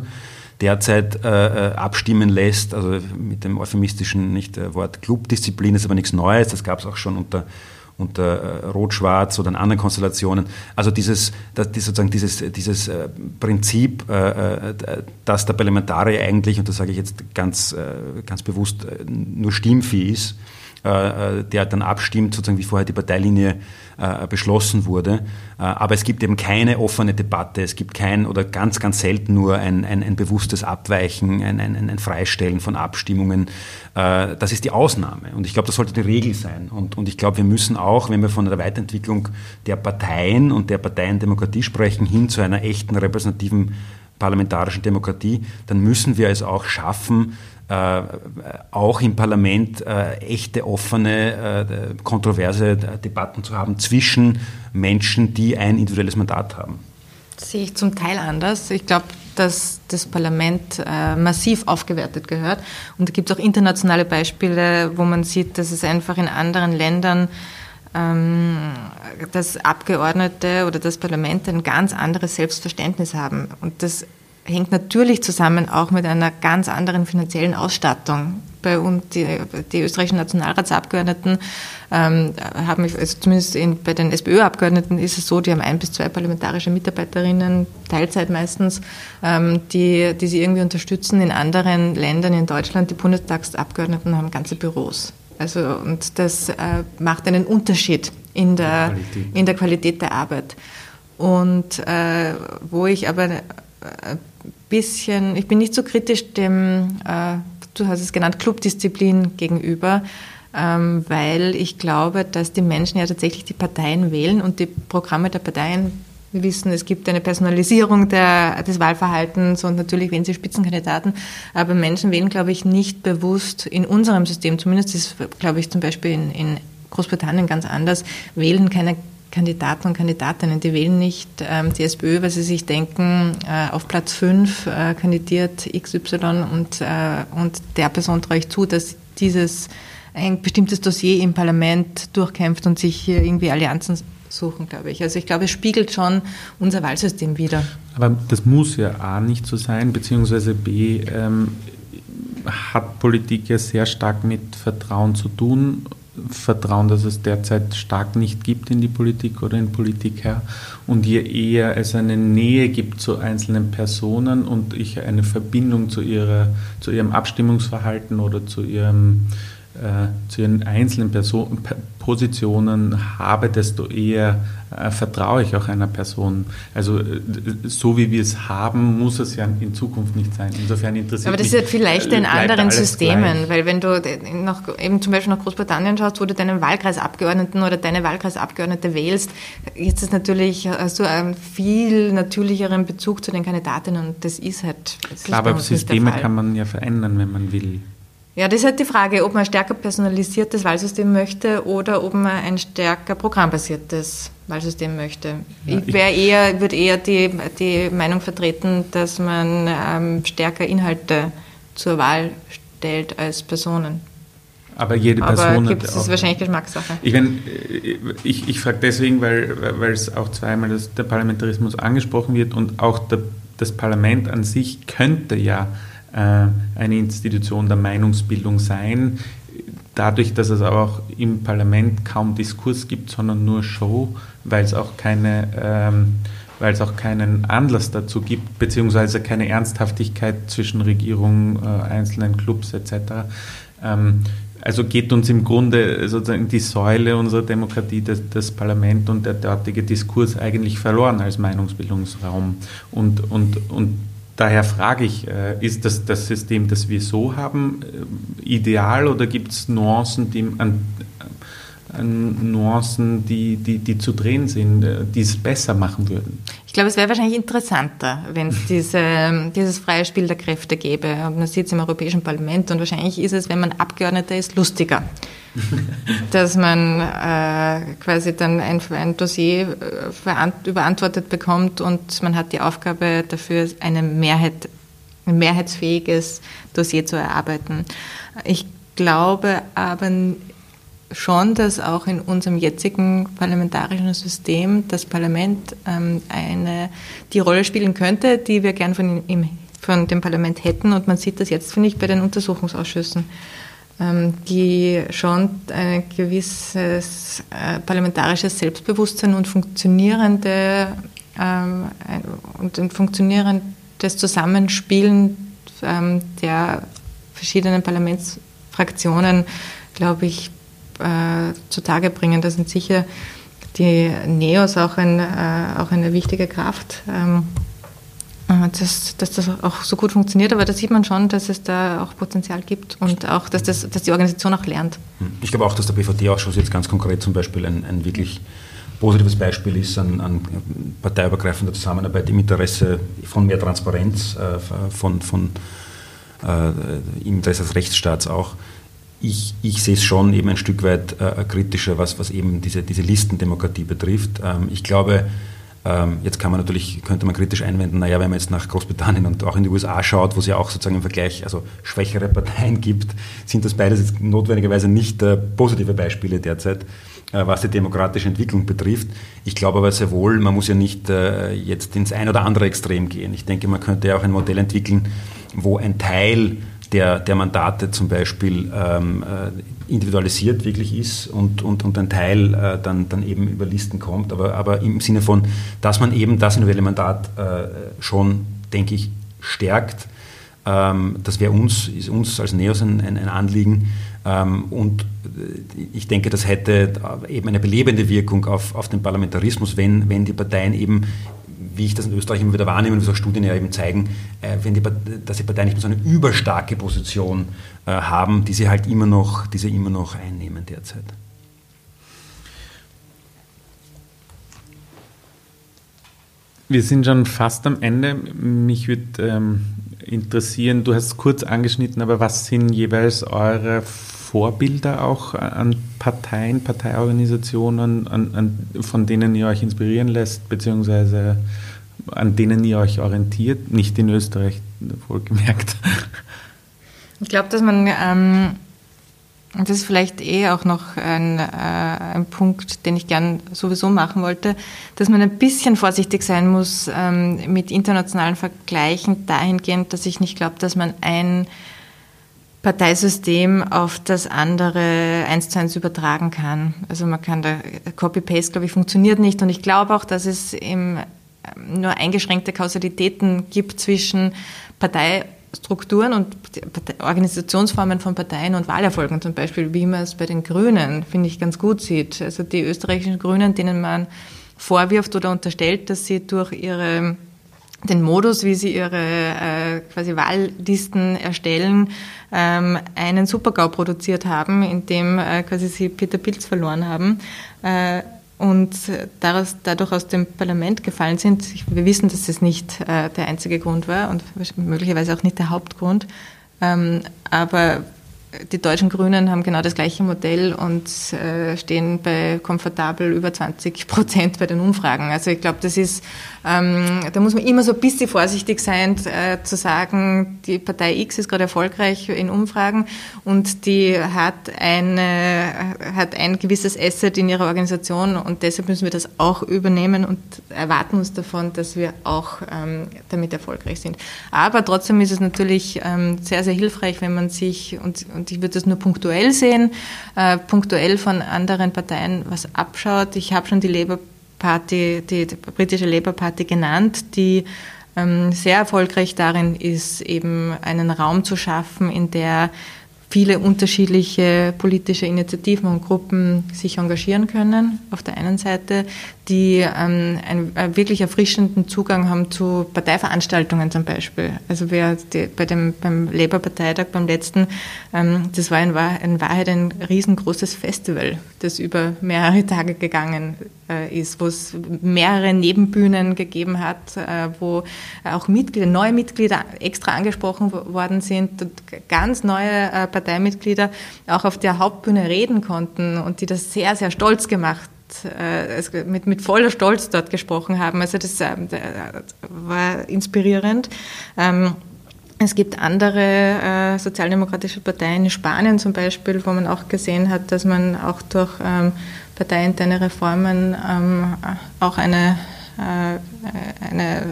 derzeit äh, äh abstimmen lässt, also mit dem euphemistischen nicht, Wort Clubdisziplin ist aber nichts Neues, das gab es auch schon unter unter äh, Rot-Schwarz oder in anderen Konstellationen. Also dieses, das, sozusagen dieses, dieses äh, Prinzip, äh, dass der Parlamentarier eigentlich, und das sage ich jetzt ganz, ganz bewusst, nur Stimmvieh ist, der dann abstimmt, sozusagen wie vorher die Parteilinie äh, beschlossen wurde. aber es gibt eben keine offene Debatte, es gibt kein oder ganz, ganz selten nur ein, ein, ein bewusstes Abweichen, ein, ein, ein Freistellen von Abstimmungen. das ist die Ausnahme und ich glaube, das sollte die Regel sein. Und, und ich glaube, wir müssen auch, wenn wir von der Weiterentwicklung der Parteien und der Parteiendemokratie sprechen, hin zu einer echten repräsentativen parlamentarischen Demokratie, dann müssen wir es auch schaffen, äh, auch im Parlament äh, echte, offene, äh, kontroverse Debatten zu haben zwischen Menschen, die ein individuelles Mandat haben. Das sehe ich zum Teil anders. Ich glaube, dass das Parlament äh, massiv aufgewertet gehört. Und da gibt es auch internationale Beispiele, wo man sieht, dass es einfach in anderen Ländern ähm, dass Abgeordnete oder das Parlament ein ganz anderes Selbstverständnis haben. Und das hängt natürlich zusammen auch mit einer ganz anderen finanziellen Ausstattung. Bei uns, die, die österreichischen Nationalratsabgeordneten ähm, haben, also zumindest in, bei den SPÖ-Abgeordneten ist es so, die haben ein bis zwei parlamentarische Mitarbeiterinnen, Teilzeit meistens, ähm, die, die sie irgendwie unterstützen. In anderen Ländern, in Deutschland, die Bundestagsabgeordneten haben ganze Büros. Also, und das äh, macht einen Unterschied in der, in der Qualität der Arbeit. Und äh, wo ich aber ein bisschen, ich bin nicht so kritisch dem, äh, du hast es genannt, Clubdisziplin gegenüber, ähm, weil ich glaube, dass die Menschen ja tatsächlich die Parteien wählen und die Programme der Parteien wir wissen, es gibt eine Personalisierung der, des Wahlverhaltens und natürlich wählen sie Spitzenkandidaten. Aber Menschen wählen, glaube ich, nicht bewusst in unserem System, zumindest ist, glaube ich, zum Beispiel in, in Großbritannien ganz anders, wählen keine Kandidaten und Kandidatinnen, die wählen nicht ähm, die SPÖ, weil sie sich denken, äh, auf Platz 5 äh, kandidiert XY und, äh, und der Person traue ich zu, dass dieses ein bestimmtes Dossier im Parlament durchkämpft und sich hier irgendwie Allianzen suchen, glaube ich. Also ich glaube, es spiegelt schon unser Wahlsystem wider. Aber das muss ja A nicht so sein, beziehungsweise B, ähm, hat Politik ja sehr stark mit Vertrauen zu tun. Vertrauen, das es derzeit stark nicht gibt in die Politik oder in Politik her. Und je eher es eine Nähe gibt zu einzelnen Personen und ich eine Verbindung zu, ihrer, zu ihrem Abstimmungsverhalten oder zu ihrem zu ihren einzelnen Person, Positionen habe, desto eher äh, vertraue ich auch einer Person. Also äh, so wie wir es haben, muss es ja in Zukunft nicht sein. Insofern interessiert Aber das mich, ist halt vielleicht in anderen Systemen, gleich. weil wenn du nach, eben zum Beispiel nach Großbritannien schaust, wo du deinen Wahlkreisabgeordneten oder deine Wahlkreisabgeordnete wählst, ist es natürlich hast du einen viel natürlicheren Bezug zu den Kandidatinnen und das ist halt. Das Klar, aber Systeme kann man ja verändern, wenn man will. Ja, das ist halt die Frage, ob man ein stärker personalisiertes Wahlsystem möchte oder ob man ein stärker programmbasiertes Wahlsystem möchte. Ja, ich wäre eher, würde eher die, die Meinung vertreten, dass man ähm, stärker Inhalte zur Wahl stellt als Personen. Aber jede Person. Aber gibt es wahrscheinlich Geschmackssache. Ich, mein, ich, ich frage deswegen, weil, weil es auch zweimal das, der Parlamentarismus angesprochen wird und auch der, das Parlament an sich könnte ja äh, eine Institution der Meinungsbildung sein. Dadurch, dass es aber auch im Parlament kaum Diskurs gibt, sondern nur Show, weil es auch keine ähm, weil es auch keinen Anlass dazu gibt, beziehungsweise keine Ernsthaftigkeit zwischen Regierung, äh, einzelnen Clubs etc. Ähm, also geht uns im Grunde sozusagen die Säule unserer Demokratie, das, das, Parlament und der dortige Diskurs eigentlich verloren als Meinungsbildungsraum. Und, und, und Daher frage ich, äh, ist das, das System, das wir so haben, äh, ideal oder gibt es Nuancen, die, an, an Nuancen die, die, die zu drehen sind, äh, die es besser machen würden? Ich glaube, es wäre wahrscheinlich interessanter, wenn es diese, dieses freie Spiel der Kräfte gäbe. Man sieht es im Europäischen Parlament und wahrscheinlich ist es, wenn man Abgeordneter ist, lustiger. dass man äh, quasi dann ein, ein Dossier äh, überantwortet bekommt und man hat die Aufgabe dafür, eine Mehrheit, ein mehrheitsfähiges Dossier zu erarbeiten. Ich glaube aber schon, dass auch in unserem jetzigen parlamentarischen System das Parlament ähm, eine, die Rolle spielen könnte, die wir gern von, im, von dem Parlament hätten. Und man sieht das jetzt, finde ich, bei den Untersuchungsausschüssen. Ähm, die schon ein gewisses äh, parlamentarisches Selbstbewusstsein und funktionierende ähm, und ein funktionierendes Zusammenspielen ähm, der verschiedenen Parlamentsfraktionen, glaube ich, äh, zutage bringen. Da sind sicher die Neos auch, ein, äh, auch eine wichtige Kraft. Dass, dass das auch so gut funktioniert, aber da sieht man schon, dass es da auch Potenzial gibt und auch, dass, das, dass die Organisation auch lernt. Hm. Ich glaube auch, dass der BVD-Ausschuss jetzt ganz konkret zum Beispiel ein, ein wirklich positives Beispiel ist an, an, parteiübergreifender Zusammenarbeit im Interesse von mehr Transparenz, äh, von, von, äh, im Interesse des Rechtsstaats auch. Ich, ich, sehe es schon eben ein Stück weit äh, kritischer, was, was eben diese, diese Listendemokratie betrifft. Ähm, ich glaube, jetzt kann man natürlich, könnte man kritisch einwenden, naja, wenn man jetzt nach Großbritannien und auch in die USA schaut, wo es ja auch sozusagen im Vergleich also schwächere Parteien gibt, sind das beides jetzt notwendigerweise nicht äh, positive Beispiele derzeit, äh, was die demokratische Entwicklung betrifft. Ich glaube aber sehr wohl, man muss ja nicht äh, jetzt ins ein oder andere Extrem gehen. Ich denke, man könnte ja auch ein Modell entwickeln, wo ein Teil der, der Mandate zum Beispiel ähm, äh, individualisiert wirklich ist und, und, und ein Teil äh, dann, dann eben über Listen kommt, aber, aber im Sinne von, dass man eben das individuelle Mandat äh, schon, denke ich, stärkt. Ähm, das wäre uns, ist uns als NEOS ein, ein, ein Anliegen. Ähm, und äh, ich denke, das hätte eben eine belebende Wirkung auf, auf den Parlamentarismus, wenn, wenn die Parteien eben wie ich das in Österreich immer wieder wahrnehme wie auch Studien ja eben zeigen, äh, wenn die, dass die Parteien nicht mehr so eine überstarke Position haben, die sie halt immer noch, die sie immer noch einnehmen derzeit. Wir sind schon fast am Ende. Mich würde ähm, interessieren, du hast es kurz angeschnitten, aber was sind jeweils eure Vorbilder auch an Parteien, Parteiorganisationen, an, an, von denen ihr euch inspirieren lässt, beziehungsweise an denen ihr euch orientiert? Nicht in Österreich, wohlgemerkt. Ich glaube, dass man, ähm, das ist vielleicht eh auch noch ein, äh, ein, Punkt, den ich gern sowieso machen wollte, dass man ein bisschen vorsichtig sein muss ähm, mit internationalen Vergleichen dahingehend, dass ich nicht glaube, dass man ein Parteisystem auf das andere eins zu eins übertragen kann. Also man kann da Copy-Paste, glaube ich, funktioniert nicht. Und ich glaube auch, dass es im, ähm, nur eingeschränkte Kausalitäten gibt zwischen Parteistrukturen und Organisationsformen von Parteien und Wahlerfolgen, zum Beispiel, wie man es bei den Grünen, finde ich, ganz gut sieht. Also die österreichischen Grünen, denen man vorwirft oder unterstellt, dass sie durch ihre den Modus, wie sie ihre äh, quasi Wahllisten erstellen, ähm, einen Supergau produziert haben, in dem äh, quasi sie Peter Pilz verloren haben äh, und daraus, dadurch aus dem Parlament gefallen sind. Wir wissen, dass das nicht äh, der einzige Grund war und möglicherweise auch nicht der Hauptgrund. Ähm, aber die deutschen Grünen haben genau das gleiche Modell und äh, stehen bei komfortabel über 20 Prozent bei den Umfragen. Also ich glaube, das ist, ähm, da muss man immer so ein bisschen vorsichtig sein, äh, zu sagen, die Partei X ist gerade erfolgreich in Umfragen und die hat, eine, hat ein gewisses Asset in ihrer Organisation und deshalb müssen wir das auch übernehmen und erwarten uns davon, dass wir auch ähm, damit erfolgreich sind. Aber trotzdem ist es natürlich ähm, sehr, sehr hilfreich, wenn man sich und und ich würde das nur punktuell sehen, äh, punktuell von anderen Parteien was abschaut. Ich habe schon die Labour Party, die, die britische Labour Party genannt, die ähm, sehr erfolgreich darin ist, eben einen Raum zu schaffen, in der viele unterschiedliche politische Initiativen und Gruppen sich engagieren können, auf der einen Seite, die ähm, einen, einen wirklich erfrischenden Zugang haben zu Parteiveranstaltungen zum Beispiel. Also wer die, bei dem, beim Labour-Parteitag, beim letzten, ähm, das war in, in Wahrheit ein riesengroßes Festival, das über mehrere Tage gegangen äh, ist, wo es mehrere Nebenbühnen gegeben hat, äh, wo auch Mitglieder, neue Mitglieder extra angesprochen worden sind und ganz neue äh, Parteimitglieder auch auf der Hauptbühne reden konnten und die das sehr, sehr stolz gemacht mit, mit voller Stolz dort gesprochen haben. Also das war inspirierend. Ähm, es gibt andere äh, sozialdemokratische Parteien in Spanien zum Beispiel, wo man auch gesehen hat, dass man auch durch ähm, parteiinterne Reformen ähm, auch eine, äh, eine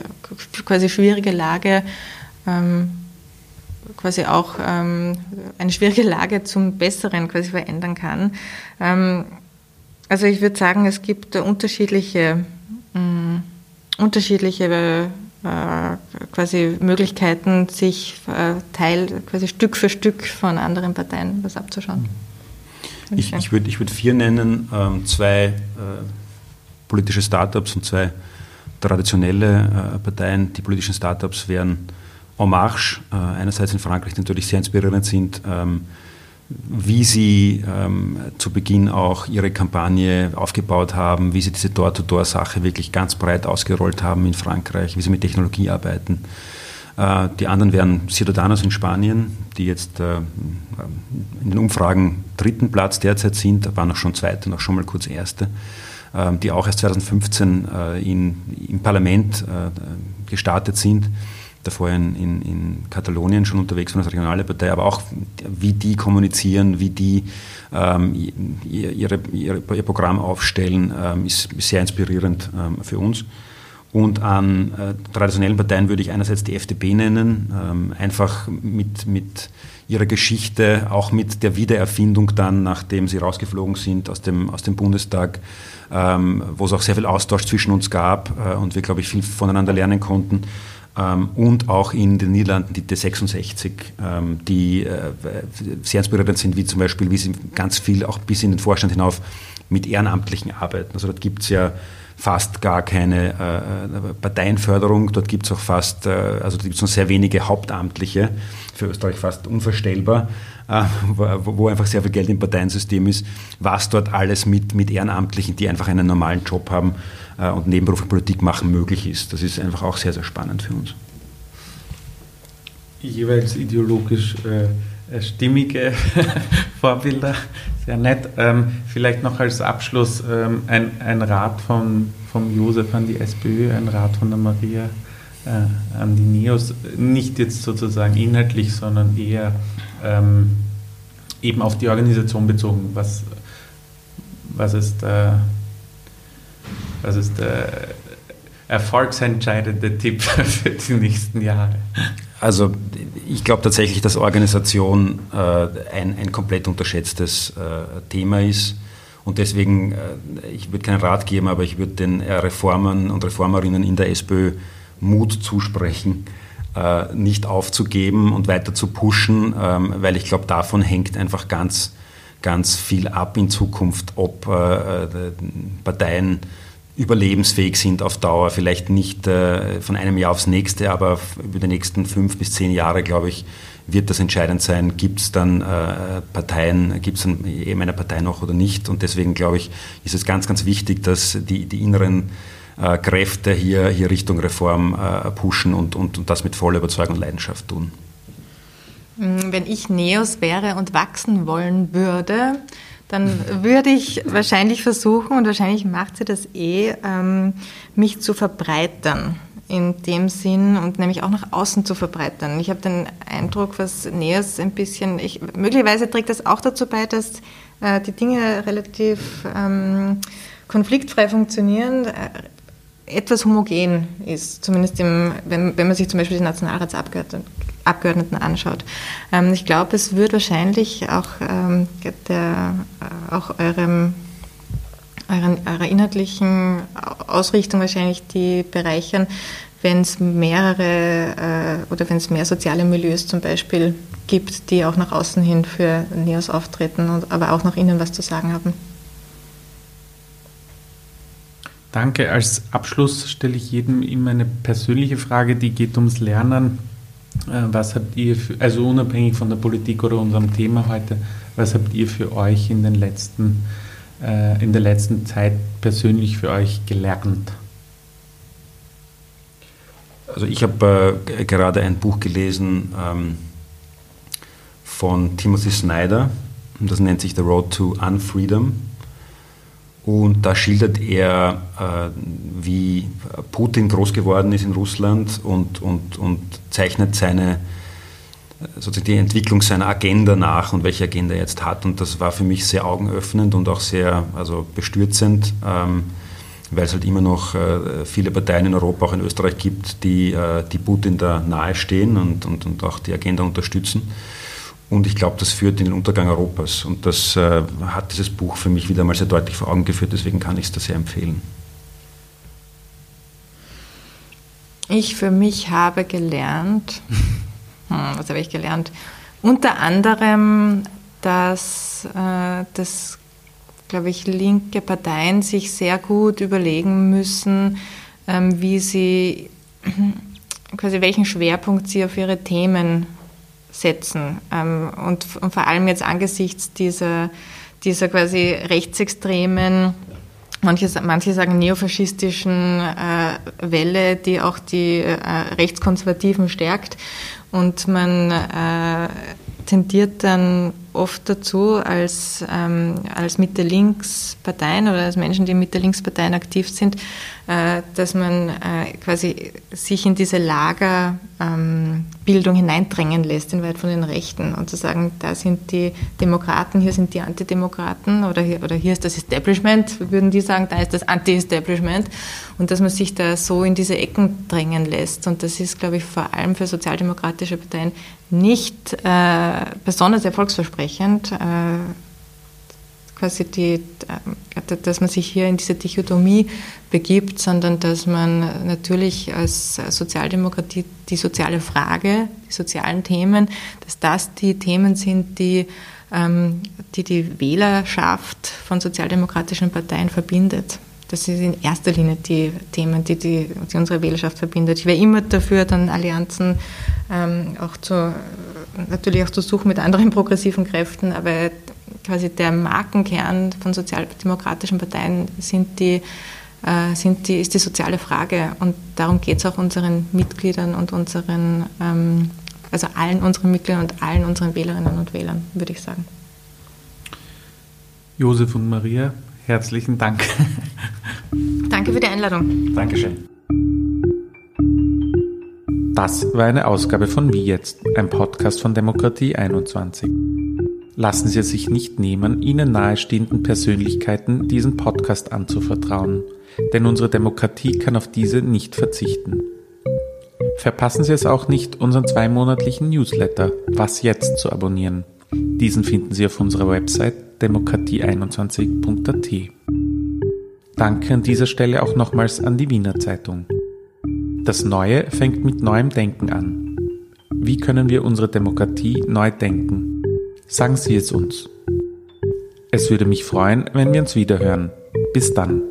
quasi schwierige Lage ähm, quasi auch ähm, eine schwierige Lage zum Besseren quasi verändern kann. Also ich würde sagen, es gibt unterschiedliche, mh, mm, unterschiedliche äh, quasi Möglichkeiten, sich äh, Teil, quasi Stück für Stück von anderen Parteien was abzuschauen. Ich, ich würde ich würd vier nennen, ähm, zwei äh, politische Startups und zwei traditionelle äh, Parteien. Die politischen Startups wären En Marche, äh, einerseits in Frankreich natürlich sehr inspirierend sind, ähm, wie sie ähm, zu Beginn auch ihre Kampagne aufgebaut haben, wie sie diese Door-to-Door-Sache wirklich ganz breit ausgerollt haben in Frankreich, wie sie mit Technologie arbeiten. Äh, die anderen wären Ciudadanos in Spanien, die jetzt äh, in den Umfragen dritten Platz derzeit sind, waren auch schon zweite, noch schon mal kurz erste, äh, die auch erst 2015 äh, in, im Parlament äh, gestartet sind davor in, in, in Katalonien schon unterwegs waren als regionale Partei, aber auch wie die kommunizieren, wie die ähm, ihre, ihre, ihr Programm aufstellen, ähm, ist, sehr inspirierend ähm, für uns. Und an äh, traditionellen Parteien würde ich einerseits die FDP nennen, ähm, einfach mit, mit ihrer Geschichte, auch mit der Wiedererfindung dann, nachdem sie rausgeflogen sind aus dem, aus dem Bundestag, ähm, wo es auch sehr viel Austausch zwischen uns gab äh, und wir, glaube ich, viel voneinander lernen konnten und auch in den Niederlanden die T66, ähm, die äh, sehr inspirierend sind, wie zum Beispiel, wie sie ganz viel auch bis in den Vorstand hinauf mit Ehrenamtlichen arbeiten. Also dort gibt es ja fast gar keine äh, Parteienförderung, dort gibt es auch fast, äh, also gibt es nur sehr wenige Hauptamtliche, für Österreich fast unvorstellbar, äh, wo, wo, einfach sehr viel Geld im Parteiensystem ist, was dort alles mit, mit Ehrenamtlichen, die einfach einen normalen Job haben, äh, und nebenberufliche Politik machen möglich ist. Das ist einfach auch sehr, sehr spannend für uns. Jeweils ideologisch äh, stimmige Vorbilder, sehr nett. Ähm, vielleicht noch als Abschluss ähm, ein, ein Rat von, vom Josef an die SPÖ, ein Rat von der Maria äh, an die NEOS, nicht jetzt sozusagen inhaltlich, sondern eher ähm, eben auf die Organisation bezogen. Was, was ist äh, was ist der erfolgsentscheidende Tipp für die nächsten Jahre? Also ich glaube tatsächlich, dass Organisation äh, ein, ein komplett unterschätztes äh, Thema ist. Und deswegen, äh, ich würde keinen Rat geben, aber ich würde den äh, Reformern und Reformerinnen in der SPÖ Mut zusprechen, äh, nicht aufzugeben und weiter zu pushen, ähm, weil ich glaube, davon hängt einfach ganz, ganz viel ab in Zukunft, ob Parteien überlebensfähig sind auf Dauer, vielleicht nicht äh, von einem Jahr aufs nächste, aber über die nächsten fünf bis zehn Jahre, glaube ich, wird das entscheidend sein, gibt es dann äh, Parteien, gibt es eben eine Partei noch oder nicht. Und deswegen, glaube ich, ist es ganz, ganz wichtig, dass die, die inneren äh, Kräfte hier, hier Richtung Reform äh, pushen und, und, und das mit voller Überzeugung und Leidenschaft tun. Wenn ich Neos wäre und wachsen wollen würde, dann würde ich wahrscheinlich versuchen, und wahrscheinlich macht sie das eh, ähm, mich zu verbreitern in dem Sinn und nämlich auch nach außen zu verbreitern. Ich habe den Eindruck, was Neos ein bisschen, ich, möglicherweise trägt das auch dazu bei, dass äh, die Dinge relativ ähm, konfliktfrei funktionieren, äh, etwas homogen ist, zumindest im, wenn, wenn man sich zum Beispiel die Nationalratsabgeordneten Abgeordneten anschaut. Ähm, ich glaube, es wird wahrscheinlich auch, ähm, der, äh, auch eurem, euren, eurer inhaltlichen Ausrichtung wahrscheinlich die bereichern, wenn es mehrere äh, oder wenn es mehr soziale Milieus zum Beispiel gibt, die auch nach außen hin für NEOS auftreten und aber auch nach innen was zu sagen haben. Danke. Als Abschluss stelle ich jedem immer eine persönliche Frage, die geht ums Lernen. Äh, was habt ihr, für, also unabhängig von der Politik oder unserem Thema heute, was habt ihr für euch in, den letzten, äh, in der letzten Zeit persönlich für euch gelernt? Also ich habe äh, gerade ein Buch gelesen ähm, von Timothy Snyder, das nennt sich The Road to Unfreedom. Und da schildert er, äh, wie Putin groß geworden ist in Russland und, und, und zeichnet seine, sozusagen die Entwicklung seiner Agenda nach und welche Agenda er jetzt hat. Und das war für mich sehr augenöffnend und auch sehr also bestürzend, ähm, weil es halt immer noch äh, viele Parteien in Europa, auch in Österreich gibt, die, äh, die Putin da nahestehen und, und, und auch die Agenda unterstützen. Und ich glaube, das führt in den Untergang Europas. Und das äh, hat dieses Buch für mich wieder mal sehr deutlich vor Augen geführt. Deswegen kann ich es da sehr empfehlen. Ich für mich habe gelernt, hm, was habe ich gelernt? Unter anderem, dass, äh, dass glaube ich, linke Parteien sich sehr gut überlegen müssen, ähm, wie sie quasi welchen Schwerpunkt sie auf ihre Themen setzen. Ähm, und, und, vor allem jetzt angesichts dieser, dieser quasi rechtsextremen, manche, manche sagen neofaschistischen äh, Welle, die auch die äh, Rechtskonservativen stärkt. Und man äh, tendiert dann oft dazu, als, ähm, als Mitte-Links-Parteien oder als Menschen, die Mitte-Links-Parteien aktiv sind, dass man äh, quasi sich in diese Lagerbildung ähm, hineindrängen lässt, in weit von den Rechten und zu sagen, da sind die Demokraten, hier sind die Antidemokraten oder hier, oder hier ist das Establishment, würden die sagen, da ist das Anti-Establishment und dass man sich da so in diese Ecken drängen lässt. Und das ist, glaube ich, vor allem für sozialdemokratische Parteien nicht äh, besonders erfolgsversprechend, äh, quasi die, äh, dass man sich hier in diese Dichotomie begibt, sondern dass man natürlich als Sozialdemokratie die soziale Frage, die sozialen Themen, dass das die Themen sind, die ähm, die, die Wählerschaft von sozialdemokratischen Parteien verbindet. Das sind in erster Linie die Themen, die, die, die unsere Wählerschaft verbindet. Ich wäre immer dafür, dann Allianzen ähm, auch zu, natürlich auch zu suchen mit anderen progressiven Kräften, aber quasi der Markenkern von sozialdemokratischen Parteien sind die, äh, sind die, ist die soziale Frage. Und darum geht es auch unseren Mitgliedern und unseren, ähm, also allen unseren Mitgliedern und allen unseren Wählerinnen und Wählern, würde ich sagen. Josef und Maria, herzlichen Dank. Danke für die Einladung. Dankeschön. Das war eine Ausgabe von Wie jetzt, ein Podcast von Demokratie 21. Lassen Sie es sich nicht nehmen, Ihnen nahestehenden Persönlichkeiten diesen Podcast anzuvertrauen, denn unsere Demokratie kann auf diese nicht verzichten. Verpassen Sie es auch nicht, unseren zweimonatlichen Newsletter Was jetzt zu abonnieren. Diesen finden Sie auf unserer Website demokratie21.at. Danke an dieser Stelle auch nochmals an die Wiener Zeitung. Das Neue fängt mit neuem Denken an. Wie können wir unsere Demokratie neu denken? Sagen Sie es uns. Es würde mich freuen, wenn wir uns wiederhören. Bis dann.